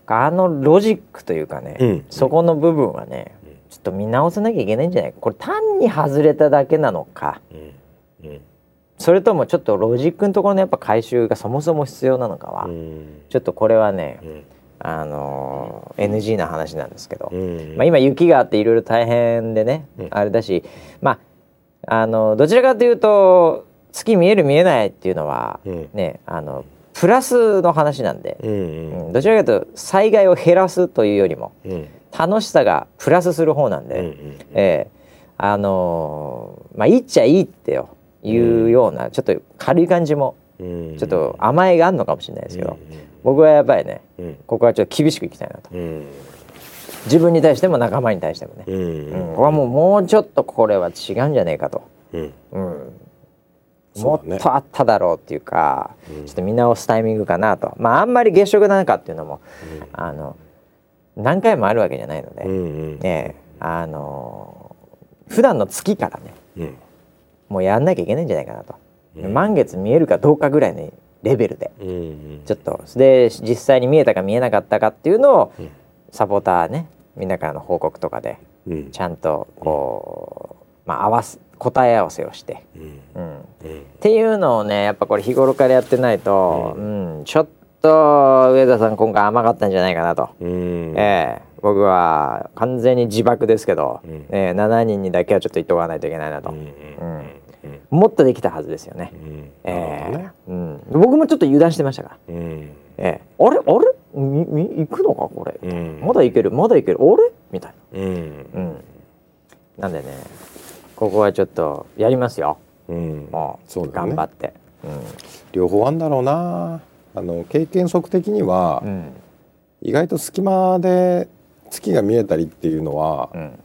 あのロジックというかね、うん。そこの部分はねちょっと見直さなきゃいけないんじゃない？かこれ単に外れただけなのか。うん。うん。それともちょっとロジックのところのやっぱ回収がそもそも必要なのかは、うん。ちょっとこれはね、うん。あのー NG な話なんですけど、うん。まあ、今雪があっていろいろ大変でね、うん。あれだしまああのどちらかというと月見える見えないっていうのは、うん。ねあのプラスの話なんで、うん。うん。どちらかというと災害を減らすというよりもうん楽しさがプラスする方なんで、うんうんええ。あのーまあいいっちゃいいってよいうような、ちょっと軽い感じもうん。ちょっと甘えがあるのかもしれないですけど、うん僕はやっぱりねうん。ここはちょっと厳しくいきたいなと。うん。自分に対しても仲間に対してもね、ううんん。ここはもうもうちょっとこれは違うんじゃねえかと、うん。うん、もっとあっただろうっていうかうん。ちょっと見直すタイミングかなと。まああんまり月食なんかっていうのも、あの何回もあるわけじゃないので、うんうん。ねえあの普段の月からねうん。もうやんなきゃいけないんじゃないかなと、うん。満月見えるかどうかぐらいのレベルでうんうん。ちょっとで実際に見えたか見えなかったかっていうのをうん。サポーターねみんなからの報告とかでうん。ちゃんとこう、まあ、合わす答え合わせをして、うん。うん、っうん。ていうのをねやっぱこれ日頃からやってないと、ううんちょっと上田さん今回甘かったんじゃないかなと。うん。ええ。僕は完全に自爆ですけど、うん。ええ7人にだけはちょっと言っとかないといけないなと、うんうんうんもっとできたはずですよね。うん。ええ。どね。うん、僕もちょっと油断してましたから、うん。ええ。あれ？あれ？みみ行くのか？これ、うん。まだいける？まだいける？あれ？みたいうん。な、うん、なんでねここはちょっとやりますよ、うん。もうね。頑張って。両方あんだろうなあの経験則的には、うん。意外と隙間で月が見えたりっていうのはうん。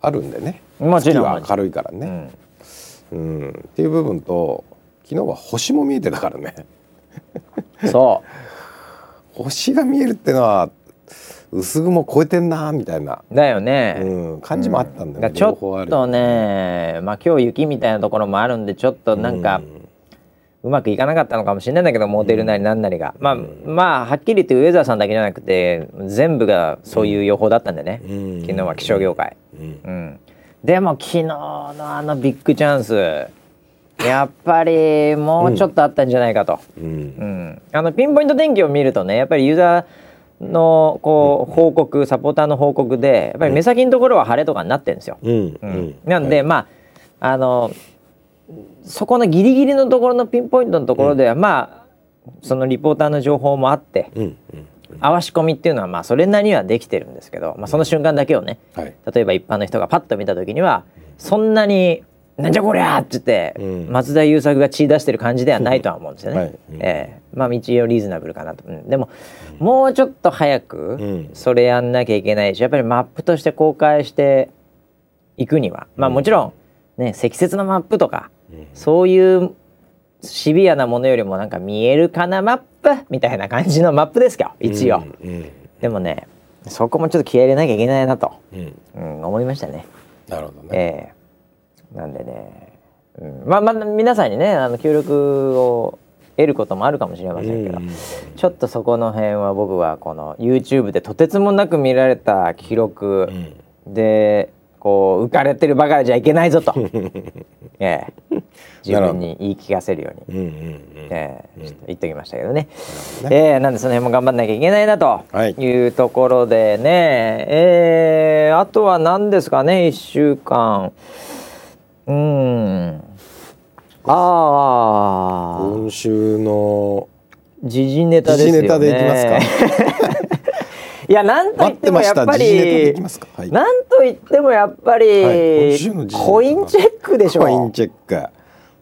あるんでね、もちろん月は明るいからね、うん。うん。っていう部分と昨日は星も見えてたからね。そ星が見えるってのは薄雲超えてんなみたいな、うだよね、うん、感じもあったんだよね、だからちょっとねまあ今日雪みたいなところもあるんでちょっとなんか、うまくいかなかったのかもしれないんだけどモデルなりなん。なりが、まあまあはっきり言ってウェザーさんだけじゃなくて全部がそういう予報だったんでね、うん。昨日は気象業界、うん。うん、でも昨日のあのビッグチャンスやっぱりもうちょっとあったんじゃないかと、うん。うん。あのピンポイント天気を見るとねやっぱりユーザーのこう報告サポーターの報告でやっぱり目先のところは晴れとかになってるんですよ。うん。ううん。んなんで、まああのそこのギリギリのところのピンポイントのところでは、まあそのリポーターの情報もあってうんうん合わし込みっていうのはまあそれなりにはできてるんですけど、まあ、その瞬間だけをねはい。例えば一般の人がパッと見た時にはそんなに「なんじゃこりゃ!」って言って、うん。松田優作が血出してる感じではないとは思うんですよね。はい。うん。ええ。まあ一応リーズナブルかなと、うん。でももうちょっと早くん。それやんなきゃいけないしやっぱりマップとして公開していくには。まあもちろんね積雪のマップとか、そういうシビアなものよりもなんか見えるかなマップみたいな感じのマップですか？一応、うんうん。でもねそこもちょっと気合い入れなきゃいけないなと、うん。うん、思いましたね。なるほどね、ええ。なんでね、うん、まあまあ皆さんにねあの協力を得ることもあるかもしれませんけど、うん。ちょっとそこの辺は僕はこの YouTube でとてつもなく見られた記録でこう浮かれてるばかりじゃいけないぞと、ええ。自分に言い聞かせるように。ええ。ちょっと言っときましたけどね。どねええなんでその辺も頑張んなきゃいけないなと。はい。いうところでね、ええあとは何ですかね1週間。うーん。ああ。今週の。時事ネタですよね。時事ネタでいきますか いやなんと言ってもやっぱりはい。なんと言ってもやっぱり、はい。コインチェックでしょ。コインチェック。なる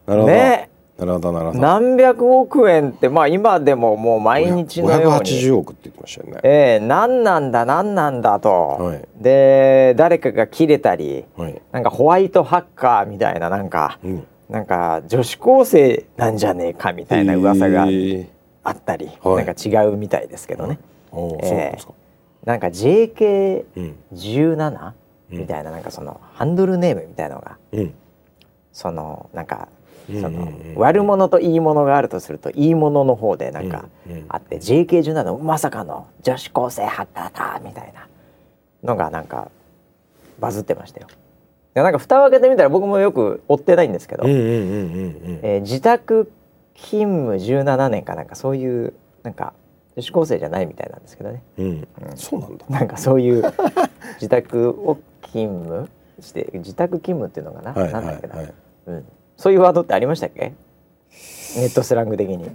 ほど、ね。なるほどなるほど。何百億円ってまあ今でももう毎日のように。580億って言ってましたよね。ええ何なんだ何なんだと、はい。で誰かが切れたりはい。なんかホワイトハッカーみたいななんか、うん。なんか女子高生なんじゃねえかみたいな噂があったり、はい。なんか違うみたいですけどね、おーええそうですかなんか JK17、うん。みたいななんかそのハンドルネームみたいなのがうん。そのなんかそうんの悪者といいものがあるとするといいものの方でなんかあって JK17 まさかの女子高生ハッカーかみたいなのがなんかバズってましたよ。でなんか蓋を開けてみたら僕もよく追ってないんですけど、自宅勤務17年かなんかそういうなんか女子高生じゃないみたいなんですけどね。うん。そうなんだ。なんかそういう 自宅を勤務して自宅勤務っていうのかな、はいなんだっけな、うん、そういうワードってありましたっけ？ネットスラング的に。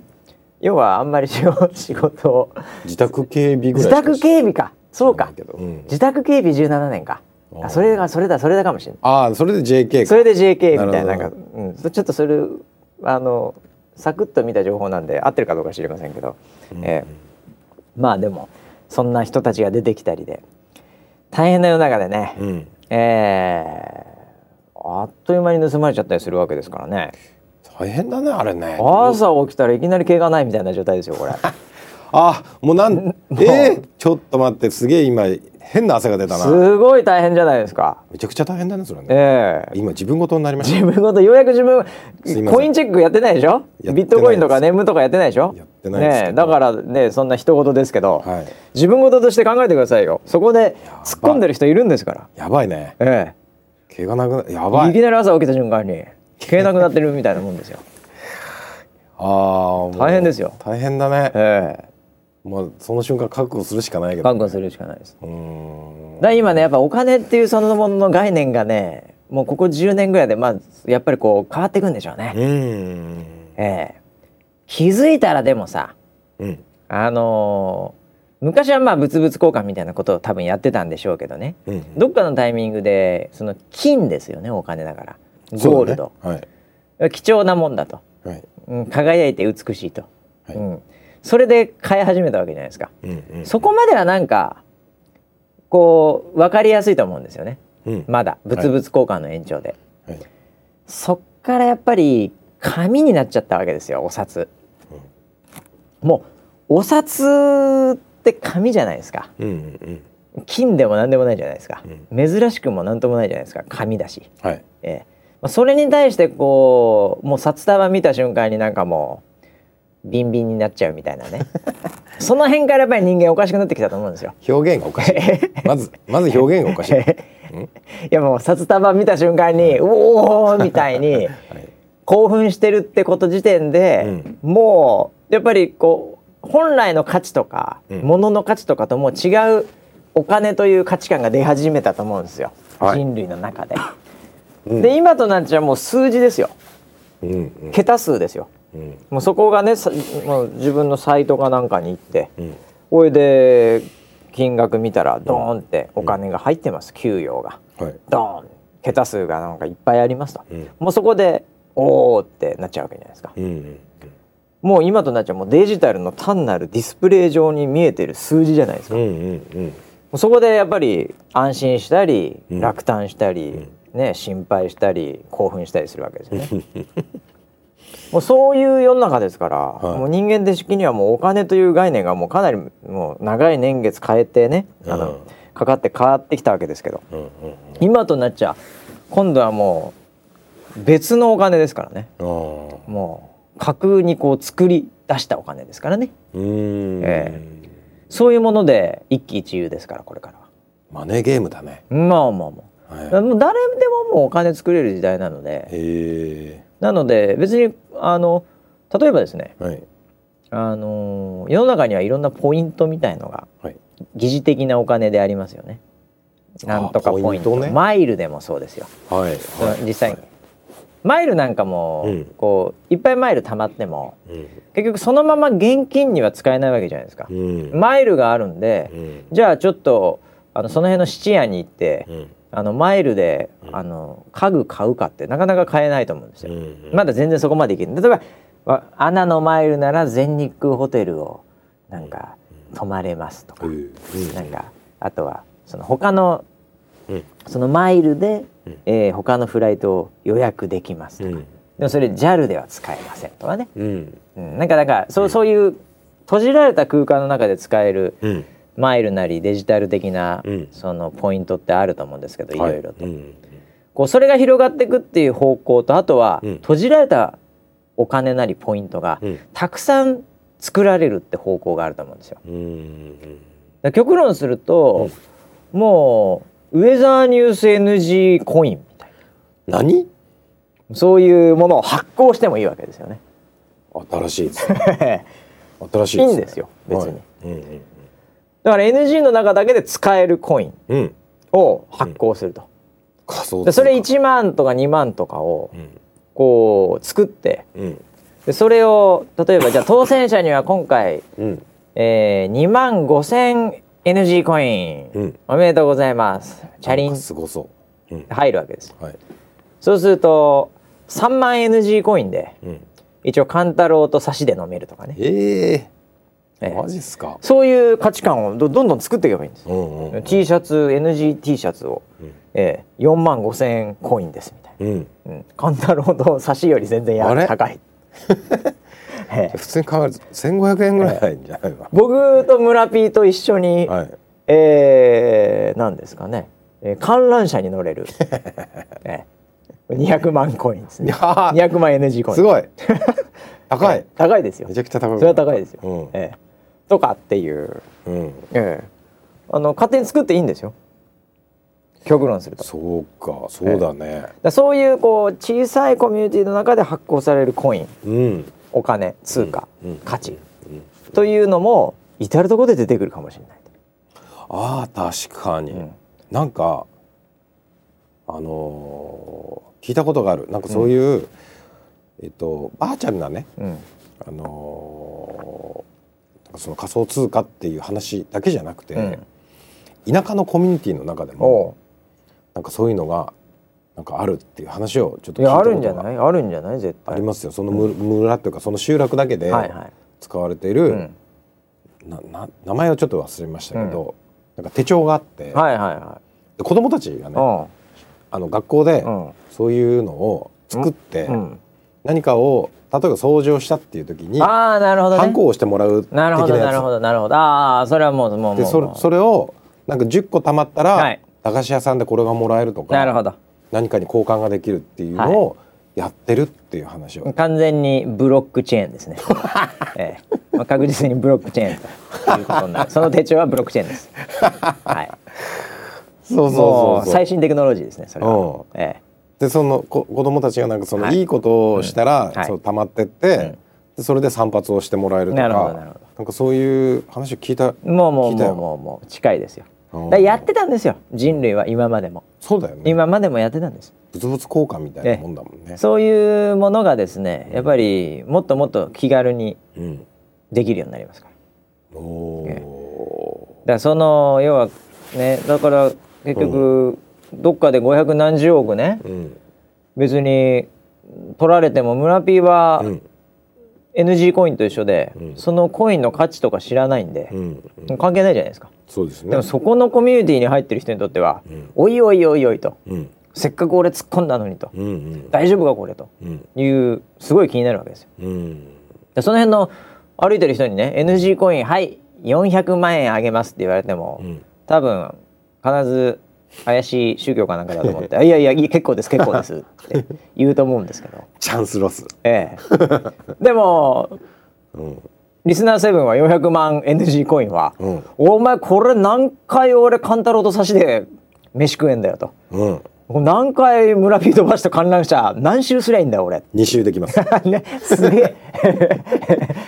要はあんまり仕事仕事を。自宅警備ぐらい自宅警備か。そうか。けど、うん。自宅警備17年か。あそれがそれだそれだかもしれない。ああそれで JK か。それで JK みたいな。なん。か、うん、ちょっとそれあのサクッと見た情報なんで合ってるかどうか知りませんけど、えーまあでもそんな人たちが出てきたりで大変な世の中でね、うん。えーあっという間に盗まれちゃったりするわけですからね。大変だねあれね。朝起きたらいきなり毛がないみたいな状態ですよこれ。あもうなん えー、ちょっと待ってすげえ今変な汗が出たな。すごい大変じゃないですか。めちゃくちゃ大変だねそれね。ええ。今自分ごとになりました。自分ごとようやく自分コインチェックやってないでしょ？ビットコインとかネームとかやってないでしょ？やってないねえだからねそんな人事ですけど、はい。自分事として考えてくださいよ。そこで突っ込んでる人いるんですから。やばいね。え毛がなくなやえばい。いきなり朝起きた瞬間に毛なくなってるみたいなもんですよ。ああ大変ですよ。大変だね。ええもうその瞬間覚悟するしかないけど覚悟するしかないです。うーん。だ今ねやっぱお金っていうそのものの概念がねもうここ10年ぐらいでまあやっぱりこう変わっていくんでしょうね、うええ。気づいたらでもさうん。あのー昔はまあ物々交換みたいなことを多分やってたんでしょうけどね。うんどっかのタイミングでその金ですよねお金だから。ゴールド、はい。貴重なもんだと、はい。うん、輝いて美しいと、はい。うん、それで買い始めたわけじゃないですか、うんうん。そこまではなんかこう分かりやすいと思うんですよね。うん。まだ。物々交換の延長で、はい。そっからやっぱり紙になっちゃったわけですよお札、もうお札って紙じゃないですか。うんうん金でも何でもないじゃないですか、珍しくも何ともないじゃないですか。紙だし、はい。ええ。まあ、それに対してこうもう札束見た瞬間になんかもうビンビンになっちゃうみたいなね。その辺からやっぱり人間おかしくなってきたと思うんですよ。表現がおかしい。まずまず表現がおかしい、は いいやもう札束見た瞬間に「おお!」みたいに興奮してるってこと時点で、もうやっぱりこう本来の価値とか、うん。物の価値とかとも違うお金という価値観が出始めたと思うんですよ、はい。人類の中で。うん。で今となっちゃもう数字ですよ。うんうん。桁数ですよ。うん。もうそこがねさもう自分のサイトかなんかに行ってうん。これで金額見たらドーンってお金が入ってます、給与が。はい。ドーン。桁数がなんかいっぱいありますと、うん。もうそこでおーってなっちゃうわけじゃないですか、うんうんもう今となっちゃもうデジタルの単なるディスプレイ上に見えてる数字じゃないですか、もうんうんうん。うそこでやっぱり安心したり、うん。落胆したり、ね心配したり興奮したりするわけですよね もうそういう世の中ですから、はい。もう人間的にはもうお金という概念がもうかなりもう長い年月変えてねあの、うんかかって変わってきたわけですけど、うんうん今となっちゃ今度はもう別のお金ですからね。ああ。もう架空にこう作り出したお金ですからね。うーん、えそういうもので一喜一憂ですからこれからは。マネーゲームだね。まあまあまあ。はい。もう誰でももうお金作れる時代なので。へなので別にあの例えばですねえはい。あの世の中にはいろんなポイントみたいのがはい。疑似的なお金でありますよね。なんとかポイント。ポイントね。マイルでもそうですよ。はい実際。に、マイルなんかも、うん。こういっぱいマイル貯まってもうん。結局そのまま現金には使えないわけじゃないですか、うん。マイルがあるんで、うん。じゃあちょっとあのその辺の質屋に行って、うんあのマイルで、うん。あの家具買うかってなかなか買えないと思うんですよ、うんまだ全然そこまでいけない例えばわアナのマイルなら全日空ホテルをなんか泊まれますとか、うんなんかあとはその他のうん。そのマイルで、うん。えー他のフライトを予約できますとか、うん。でもそれ JAL では使えませんとかね、うん。うん、なんかなんかそうそういう閉じられた空間の中で使えるうんマイルなりデジタル的な、うん。そのポイントってあると思うんですけどい。ろいろと、こうそれが広がっていくっていう方向とあとは、うん。閉じられたお金なりポイントが、うん。たくさん作られるって方向があると思うんですよ。うんだ極論すると、もうウェザーニュース NG コインみたい何？なそういうものを発行してもいいわけですよね。新しいですね。新しいいいんですよ別に、はい。うんだから NG の中だけで使えるコインうん。うんを発行すると、仮想でそれ1万とか2万とかをうん。こう作ってうん。でそれを例えばじゃあ当選者には今回、うん。えー、2万5000 NG コイン、うん。おめでとうございます。チャリン。すごそう。うん。入るわけです。はい。そうすると3万 NG コインでうん。一応カンタロウと差しで飲めるとかね、ええええマジっすか。そういう価値観をどどんどん作っていけばいいんです。よ、うんうん。T シャツ NGT シャツを、うん。ええ。4万5千コインですみたいな、うん。うん、カンタロウと差しより全然や高い、ええ。普通に考えると1500円ぐらいじゃないか 僕と村 P と一緒に、はい。えー、なんですかね、えー、観覧車に乗れる、ええ、200万コインですね。いやー。200万 NG コイン。すごい。高い。高いですよ。めちゃくちゃ高い。それは高いですよ、うん。ええ、とかっていう、うん。ええ、あの勝手に作っていいんですよ。極論すると。そうか。そうだね。らそういうこう小さいコミュニティの中で発行されるコイン。うん。お金通貨、うん。価値。うん。というのも至る所で出てくるかもしれない。ああ確かに、うん。なんかあのー聞いたことがある。なんかそういう、えっとバーチャルなね。うん。あのーその仮想通貨っていう話だけじゃなくて、うん。田舎のコミュニティの中でもなんかそういうのがなんかあるっていう話をちょっと聞いたことがるんじゃない？あるんじゃない？絶対。ありますよ。そのむ村っていうかその集落だけで使われている、うん。なな名前をちょっと忘れましたけど、なんか手帳があって、はいはいはで子供たちがね、いあの学校でうん。そういうのを作って、うんうん。何かを例えば掃除をしたっていう時にああなるほどね。ハンコを押してもらう的ななるほどなるやほどなるほど。ああそれはもうもうつでそそれをなんか10個貯まったら、はい。駄菓子屋さんでこれがもらえるとかなるほど。何かに交換ができるっていうのをやってるっていう話を、完全にブロックチェーンですね、ええ。まあ、確実にブロックチェーンということになる。その手帳はブロックチェーンです。はい。そうそうもそう。最新テクノロジーですねそれは。うん、えでそのこ子供たちがなんかそのはい。いいことをしたら、うん。はい。そう溜まってって、でそれで散髪をしてもらえるとかなるほどなるほど。なんかそういう話を聞いたえもうもうもうもうもう近いですよ。うんだやってたんですよ。人類は今までも。そうだよね。今までもやってたんです。物々交換みたいなもんだもんね、そういうものがですねやっぱりもっともっと気軽にうん、できるようになりますから。おえおだからその要はねだから結局、どっかで500何十億ね。ー、うん。別に取られても村 P はうん。NG コインと一緒で、うん。そのコインの価値とか知らないんでう、ん。うん。関係ないじゃないですか。そうですね。でもそこのコミュニティに入ってる人にとっては、うん。おいおいおいおいと。うん。せっかく俺突っ込んだのにと、うんうん。大丈夫かこれと。うん。いうすごい気になるわけですよ。うん。でその辺の歩いてる人にね NG コインはい400万円あげますって言われても、うん。多分必ず怪しい宗教かなんかだと思って「いやいやいい結構です結構です」って言うと思うんですけど、チャンスロス、ええ、でもうん。リスナーセブンは400万 NG コインは、うん。お前これ何回俺勘太郎と差しで飯食えんだよと。うん、何回村ピー飛ばした観覧車何周すりゃいいんだよ俺。2周できます。ねすげえ。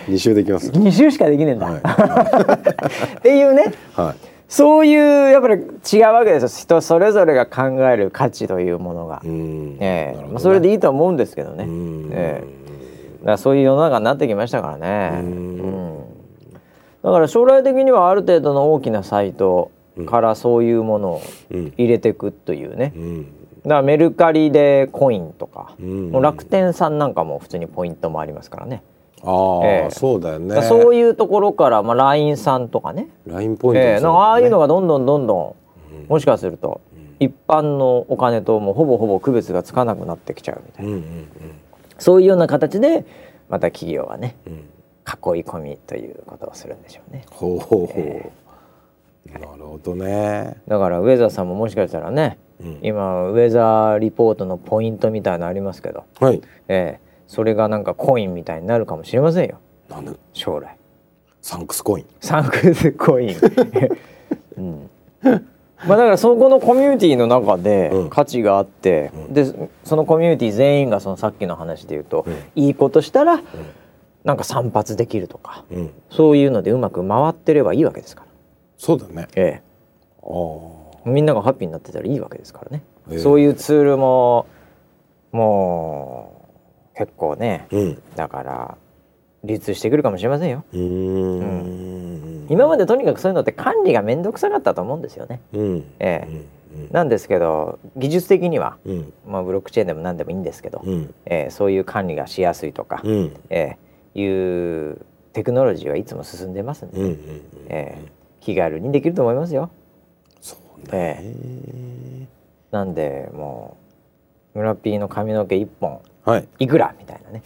2周できます。2周しかできねえんだ、は っていうね。はいそういうやっぱり違うわけですよ。人それぞれが考える価値というものが、うん。ええ。ね。まあ、それでいいと思うんですけどね、うん。ええ。だからそういう世の中になってきましたからね、うん。うん。だから将来的にはある程度の大きなサイトからそういうものをうん。入れていくというね、うん。だからメルカリでコインとか、うん。もう楽天さんなんかも普通にポイントもありますからねああ、ええ。そうだよね。そういうところから、まあ、LINE さんとかね。ラインポイントもええなんかああいうのがどんどんどんどん、うん。もしかすると、一般のお金ともうほぼほぼ区別がつかなくなってきちゃうみたいな、うんうんそういうような形でまた企業はねうん。うん囲い込みということをするんでしょうね。ほうほうほう、なるほどね。だからウェザーさんももしかしたらね、うん。今ウェザーリポートのポイントみたいなのありますけど、はい。ええそれがなんかコインみたいになるかもしれませんよ。なんで？将来。サンクスコイン。サンクスコイン、うん、まあだからそこのコミュニティの中でうん。価値があって、うん。でそのコミュニティ全員がそのさっきの話で言うと、うん。いいことしたら、なんか散髪できるとかうん。そういうのでうまく回ってればいいわけですから、そうだね。えああ。え、みんながハッピーになってたらいいわけですからね、ええ。そういうツールももう結構ねうん。だから流通してくるかもしれませんよ。うーん。今までとにかくそういうのって管理が面倒くさかったと思うんですよね。うん。ええ。うん。なんですけど技術的には、うん。まあ、ブロックチェーンでも何でもいいんですけど、うん。えーそういう管理がしやすいとか、うん。えーいうテクノロジーはいつも進んでますんで、えー気軽にできると思いますよ。そうえねなんでもう村 P の髪の毛一本はい。いくらみたいなね。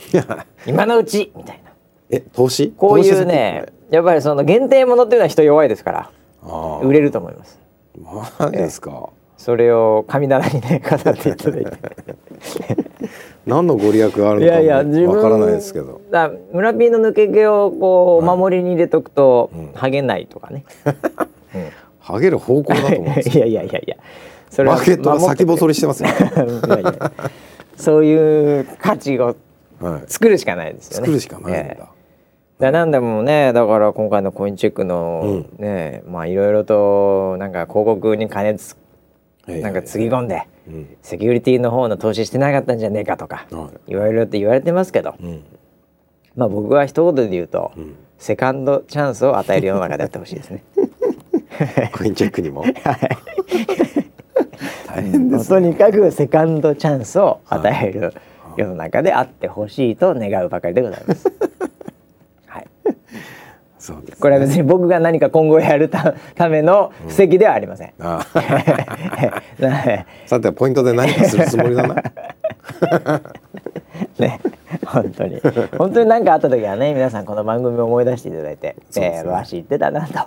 今のうちみたいな。え投資？こういうねやっぱりその限定ものっていうのは人弱いですからああ売れると思います。マジですか？それを神棚にね飾っていただいて。何のご利益があるいやいやのかもわからないですけど。だ村 P の抜け毛をこうお守りに入れとくと、うん。ハゲないとかね、ハゲる方向だと思うんです いやいやいやいや。そはマーケットが先細りりしてますよ。いやいやそういう価値をはい作るしかないですよね。作るしかないんええ。だだなんでもねだから今回のコインチェックのね、まあいろいろとなんか広告に金つなんかつぎ込んでうん。セキュリティの方の投資してなかったんじゃねえかとかはい。いろいろって言われてますけど、うん。まあ僕は一言で言うと、ん。セカンドチャンスを与える世の中でやってほしいですね。コインチェックにも 大変ですとにかくセカンドチャンスを与える世の中であってほしいと願うばかりでございます。はい、そうです、これは別に僕が何か今後やるたための布石ではありません。あね さてポイントで何かするつもりだな ね。本当に。本当に何かあった時はね皆さんこの番組を思い出していただいて、ね。えーわし言ってたなと。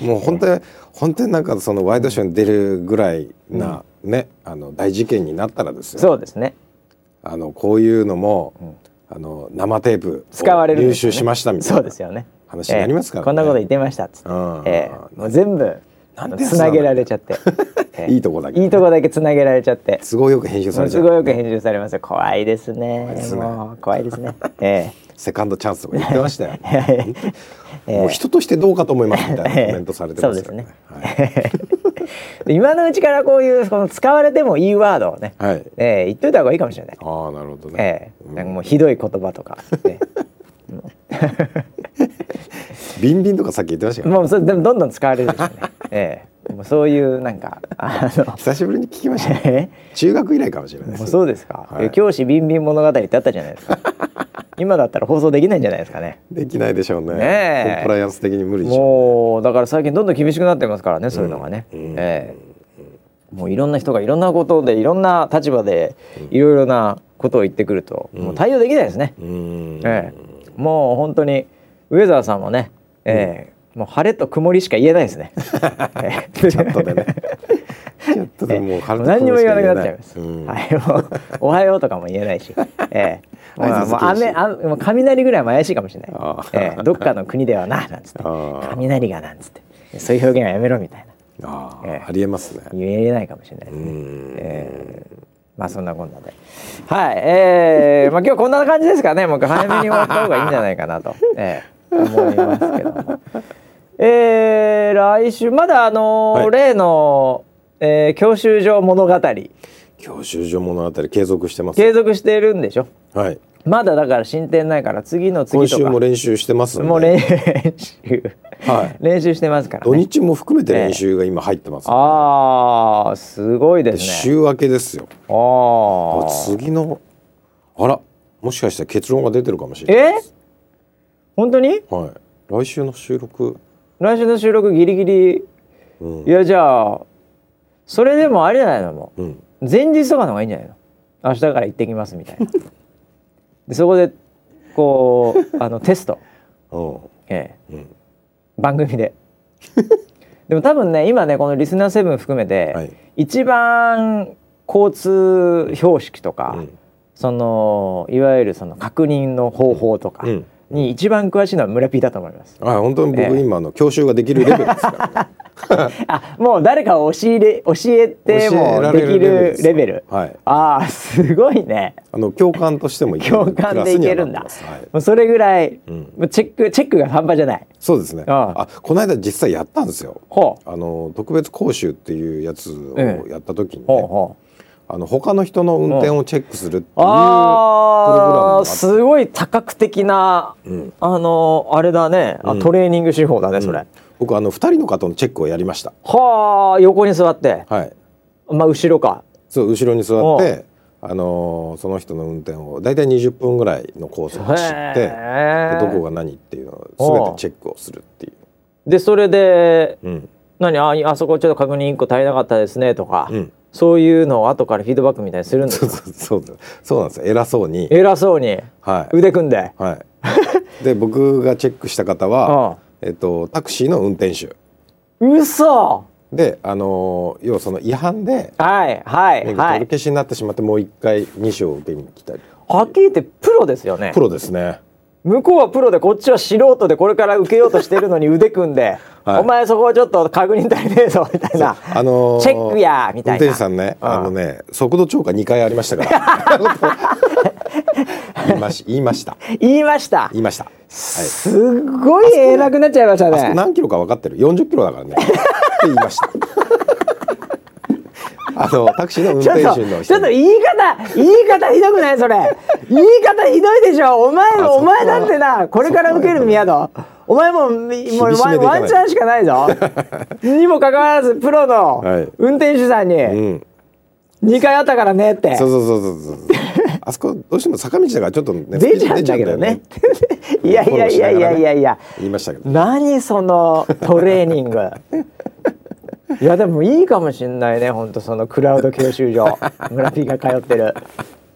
もう本当に本当になんかそのワイドショーに出るぐらいな、ねあの大事件になったらですよそうですね。あのこういうのも、あの生テープを使われるん入手しましたみたいなそうですよね。話になりますからね。えーこんなこと言ってましたっつって、うん。えーもう全部なんてやつつなげられちゃって、えーいいとこだけいいとこだけつなげられちゃって。都合よく編集されちゃう。すごいよく編集されます。よ。怖いですね。怖いですね。えセカンドチャンスとか言ってましたよ。ええ。もう人としてどうかと思いますみたいなコメントされてますからね。で今のうちからこういうこの使われてもいいワードをね、はい、はい、えー言っといた方がいいかもしれない。ああなるほどね、ええ。なんかもうひどい言葉とか、ねビンビンとかさっき言ってましたけどもうそれでもどんどん使われるでしょうね。ええもうそういうなんかあの久しぶりに聞きました。ね え？中学以来かもしれないです。もうそうですか、はい。え教師ビンビン物語ってあったじゃないですか。今だったら放送できないんじゃないですかね。できないでしょうね。ねえ。コンプライアンス的に無理でしょもうだから最近どんどん厳しくなってますからねそういうのがね、うん。ええ。もういろんな人がいろんなことでいろんな立場でいろいろなことを言ってくると、もう対応できないですね、ううん。ええ。もう本当にウェザーさんもね、ええもう晴れと曇りしか言えないですね。ええチャットでね。チャットでもうもう何にも言わなくなっちゃいます。うん。はい、もうおはようとかも言えないし、ええ、もう雨あもう雷ぐらいも怪しいかもしれない。あ。ええ、どっかの国ではななんつって。雷がなんつって。そういう表現はやめろみたいな。ああ、ええ。ありえますね。言えないかもしれないですね。うん。ええ。まあそんなこんなで、はい、えー、まあ今日こんな感じですかね。もう早めに終わった方がいいんじゃないかなと、ええ。思いますけども。えー、来週まだあのーはい。例の、えー、教習所物語。教習所物語継続してます。継続してるんでしょ？はい。まだだから進展ないから次の次今とか。週も練習してますもう練習、はい。練習してますからね。土日も含めて練習が今入ってます、ああすごいでですね。週明けですよ。ああ。次のあらもしかしたら結論が出てるかもしれないえ？本当に？はい。来週の収録来週の収録ギリギリうん。いやじゃあそれでもあれじゃないのもう。ん。う前日とかの方がいいんじゃないの？明日から行ってきますみたいな。でそこでこう あのテスト、う。んええ。うん。番組で。でも多分ね今ねこのリスナー7含めて、はい。一番交通標識とか、うん。そのいわゆるその確認の方法とかうんに一番詳しいのは村 P だと思います。はい本当に僕ええ。今の教習ができるレベルですから、ね、あもう誰かを教えれ教えてもできるレベル。はい。ああすごいね。あの教官としてもいける共感でいけるんだ。はい。もうそれぐらい、うん。もうチェックチェックが半端じゃない。そうですね。ああこの間実際やったんですよ。ほう。あの特別講習っていうやつをええ。やった時に、ね。ほうほう。あの他の人の運転をチェックするっていうプログラムがあすごい多角的な、うん。あのあれだね、あうん。トレーニング手法だねそれ。僕あの2人の方のチェックをやりました。はあ横に座って、はい。まあ後ろか。そう後ろに座ってあのーその人の運転を大体20分ぐらいのコースを走ってどこが何っていうのを全てチェックをするっていう、でそれでうん。何？ああそこちょっと確認1個足りなかったですねとか、うん、そういうのを後からフィードバックみたいにするんですそうかそうそうそうなんですよ。偉そうに。偉そうに。はい、腕組んで。はい、で僕がチェックした方は、えっと、タクシーの運転手。嘘！であのー要はその違反ではいはい取りはい消しになってしまってもう一回2章を受けに来たり。はっきり言ってプロですよね。プロですね向こうはプロでこっちは素人でこれから受けようとしてるのに腕組んで、はい。お前そこをちょっと確認足りねえぞみたいな、あのーチェックやみたいな。運転手さんね、うん。あのね速度超過2回ありましたから。言いまし言いました。言いました。言いました。はい。すっごい偉くなっちゃいましたね。何キロか分かってる？40キロだからね。って言いましたあのタクシーの運ちょっ転手のとちょっと言い方言い方ひどくないそれ。言い方ひどいでしょ。お前お前だってなこれから受ける宮戸。お前ももう厳しめでいかないワンチャンしかないぞ。にもかかわらずプロのはい。運転手さんにうん。2回あったからねって。そうそうそうそうそう。あそこどうしても坂道だからちょっとね出ちゃうんだけどね。いやいやいやいやいやいや。言いましたけど。何そのトレーニングいやでもいいかもしんないね本当そのクラウド教習所。村 P が通ってる。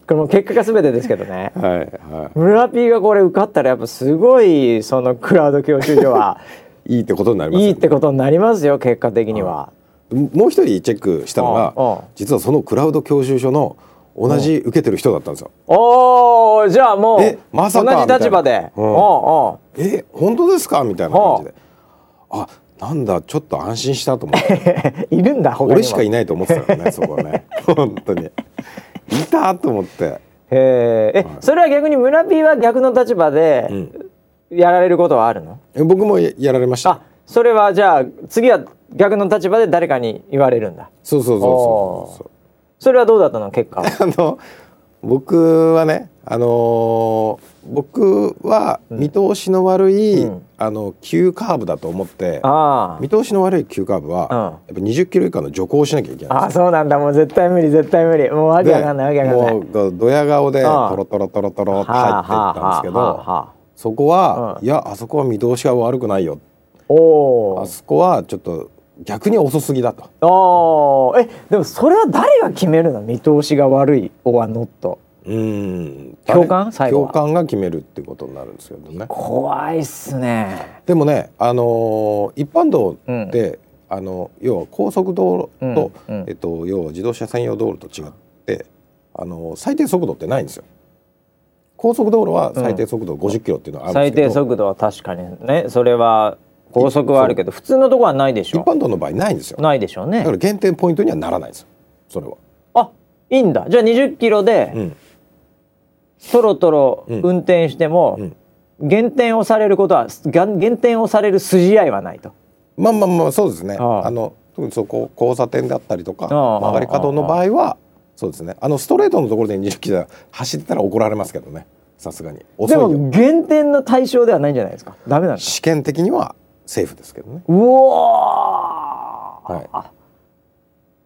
これもう結果が全てですけどね。はいはい。村 P がこれ受かったらやっぱすごいそのクラウド教習所は いいってことになりますよね。いいってことになりますよ結果的には。もう一人チェックしたのうんうん。が実はそのクラウド教習所の同じ受けてる人だったんですよ。おおじゃあもうえまさか同じ立場で。みたいなうんおうおえ本当ですかみたいな感じで。あなんだちょっと安心したと思って。う いるんだ。俺しかいないと思ってたからね そこはね。本当に。いたと思って。へええ、それは逆に村 P は逆の立場でやられることはあるの、え僕もややられました。あそれはじゃあ次は逆の立場で誰かに言われるんだ。そうそうそうそうそうそれはどうだったの？結果。は あの僕はねあのー僕は見通しの悪い、うんあの急カーブだと思ってあ見通しの悪い急カーブは、うん。やっぱ20キロ以下の徐行をしなきゃいけない。んあそうなんだ。もう絶対無理絶対無理。もうわけわかんないわけわかんない。もうドヤ顔でうん。トロトロトロトロって入っていったんですけどはあそこは、うん。いやあそこは見通しが悪くないよ。おおあそこはちょっと逆に遅すぎだと。おー。えでもそれは誰が決めるの？見通しが悪いオアノットうん。教官最後は？教官が決めるっていうことになるんですけどね。怖いっすね。でもね、あのー一般道って、あの要は高速道路と、うんうん。えっと、要は自動車専用道路と違って、あのー最低速度ってないんですよ。高速道路は最低速度50キロっていうのはあるん最ですけど、低速度は確かにねそれは高速はあるけど普通のとこはないでしょ。一般道の場合ないんですよ。だないでしょうね。から減点ポイントにはならないんですよ。それは。あいいんだ。じゃあ20キロでうん。トロトロうん運転しても、うん減点をされることはが減点をされる筋合いはないとまあまあまあそうですね。あの特にそうこう交差点だったりとか曲がり角の場合はそうですね。あのストレートのところで20キロ走ってたら怒られますけどね。さすがに。遅で。も減点の対象ではないんじゃないですかダメな試験的にはセーフですけどね。うおー、はいあ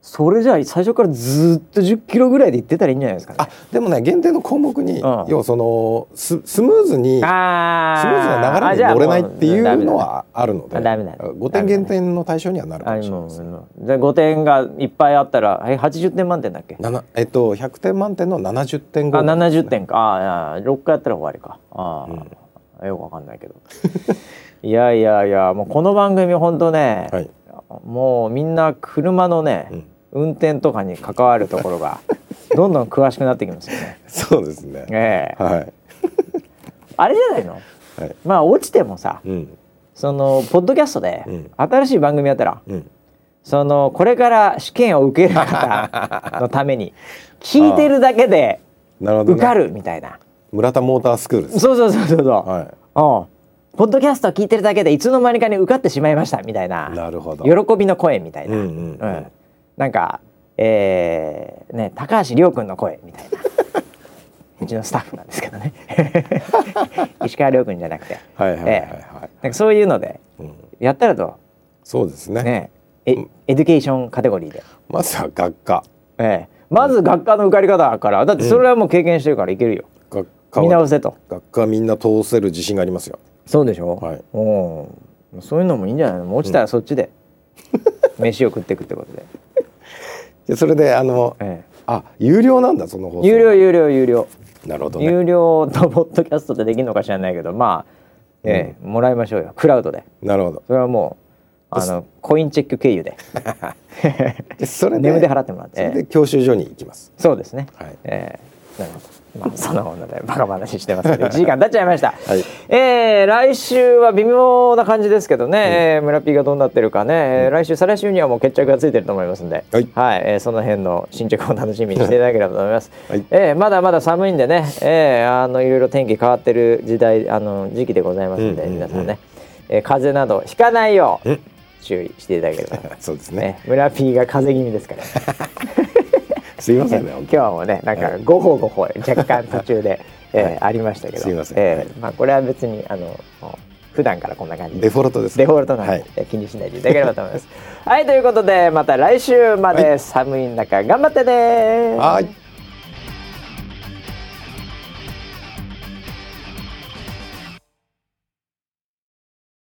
それじゃあ最初からずっと10キロぐらいで行ってたらいいんじゃないですかね。あでもね限定の項目に、うん。要はそのススムーズにスムーズあな流れに乗れないっていうのはあるのであダメだね。5点減点の対象にはなるかあもしれない。もですね。う。じゃあ5点がいっぱいあったらえ80点満点だっけ？えっと100点満点の70点あ後、70点か。ああ6回やったら終わりか。ああ、よくわかんないけど。いやいやいやもうこの番組本当ね、はい。もうみんな車のね、うん運転とかに関わるところが どんどん詳しくなってきますよね。そうですね。ええはい あれじゃないの？はいまあ落ちてもさうんそのポッドキャストでうん新しい番組やったら、うんそのこれから試験を受ける方のために 聞いてるだけで受かるみたいな。村田モータースクールです。そうそうそうそうそう。はうんポッドキャスト聞いてるだけでいつの間にかに受かってしまいましたみたいな。い。なるほど。喜びの声みたいな。うんうんうんなんか、えーね高橋亮君の声みたいな。うちのスタッフなんですけどね。石川亮君じゃなくて。はいはいはいはい。えなんかそういうのでうんやったらとそうですね。ねえエデュケーションカテゴリーで。まずは学科。ええまず学科の受かり方からだってそれはもう経験してるからいけるよ。学科見は直せと。学科はみんな通せる自信がありますよ。そうでしょ？はいうん。そういうのもいいんじゃないの？落ちたらそっちで、飯を食っていくってことで。でそれであのえあ有料なんだその放え、送。有料有料有料。なるほどね。有料とポッドキャストでできるのか知らないけど、まあ、ええもらいましょうよ。クラウドで。なるほど。それはもうあのコインチェック経由で でそれで払ってもらって。それで教習所に行きます。そうですね。はいええなるほど。まあそんなものでバカ話してますけど。1 時間経っちゃいました。はい。えー来週は微妙な感じですけどね、えー村 P がどうなってるかね、えー来週再来週にはもう決着がついてると思いますんで、はい。えーその辺の進捗を楽しみにしていただければと思います。はい。えーまだまだ寒いんでね、えーあのいろいろ天気変わってる時代あの時期でございますんで、うんうんうん。皆さんね、えー風邪などひかないよううん注意していただければ。そうですね。ね、村 P が風邪気味ですから。すいませんね。今日はもうねなんかごほごほ若干途中で、えーありましたけど。すいません。えーまあ、これは別にあの普段からこんな感じデフォルトです、デフォルトなんで、はい。気にしないでいただければと思います。はいということでまた来週まで寒い中頑張ってねはい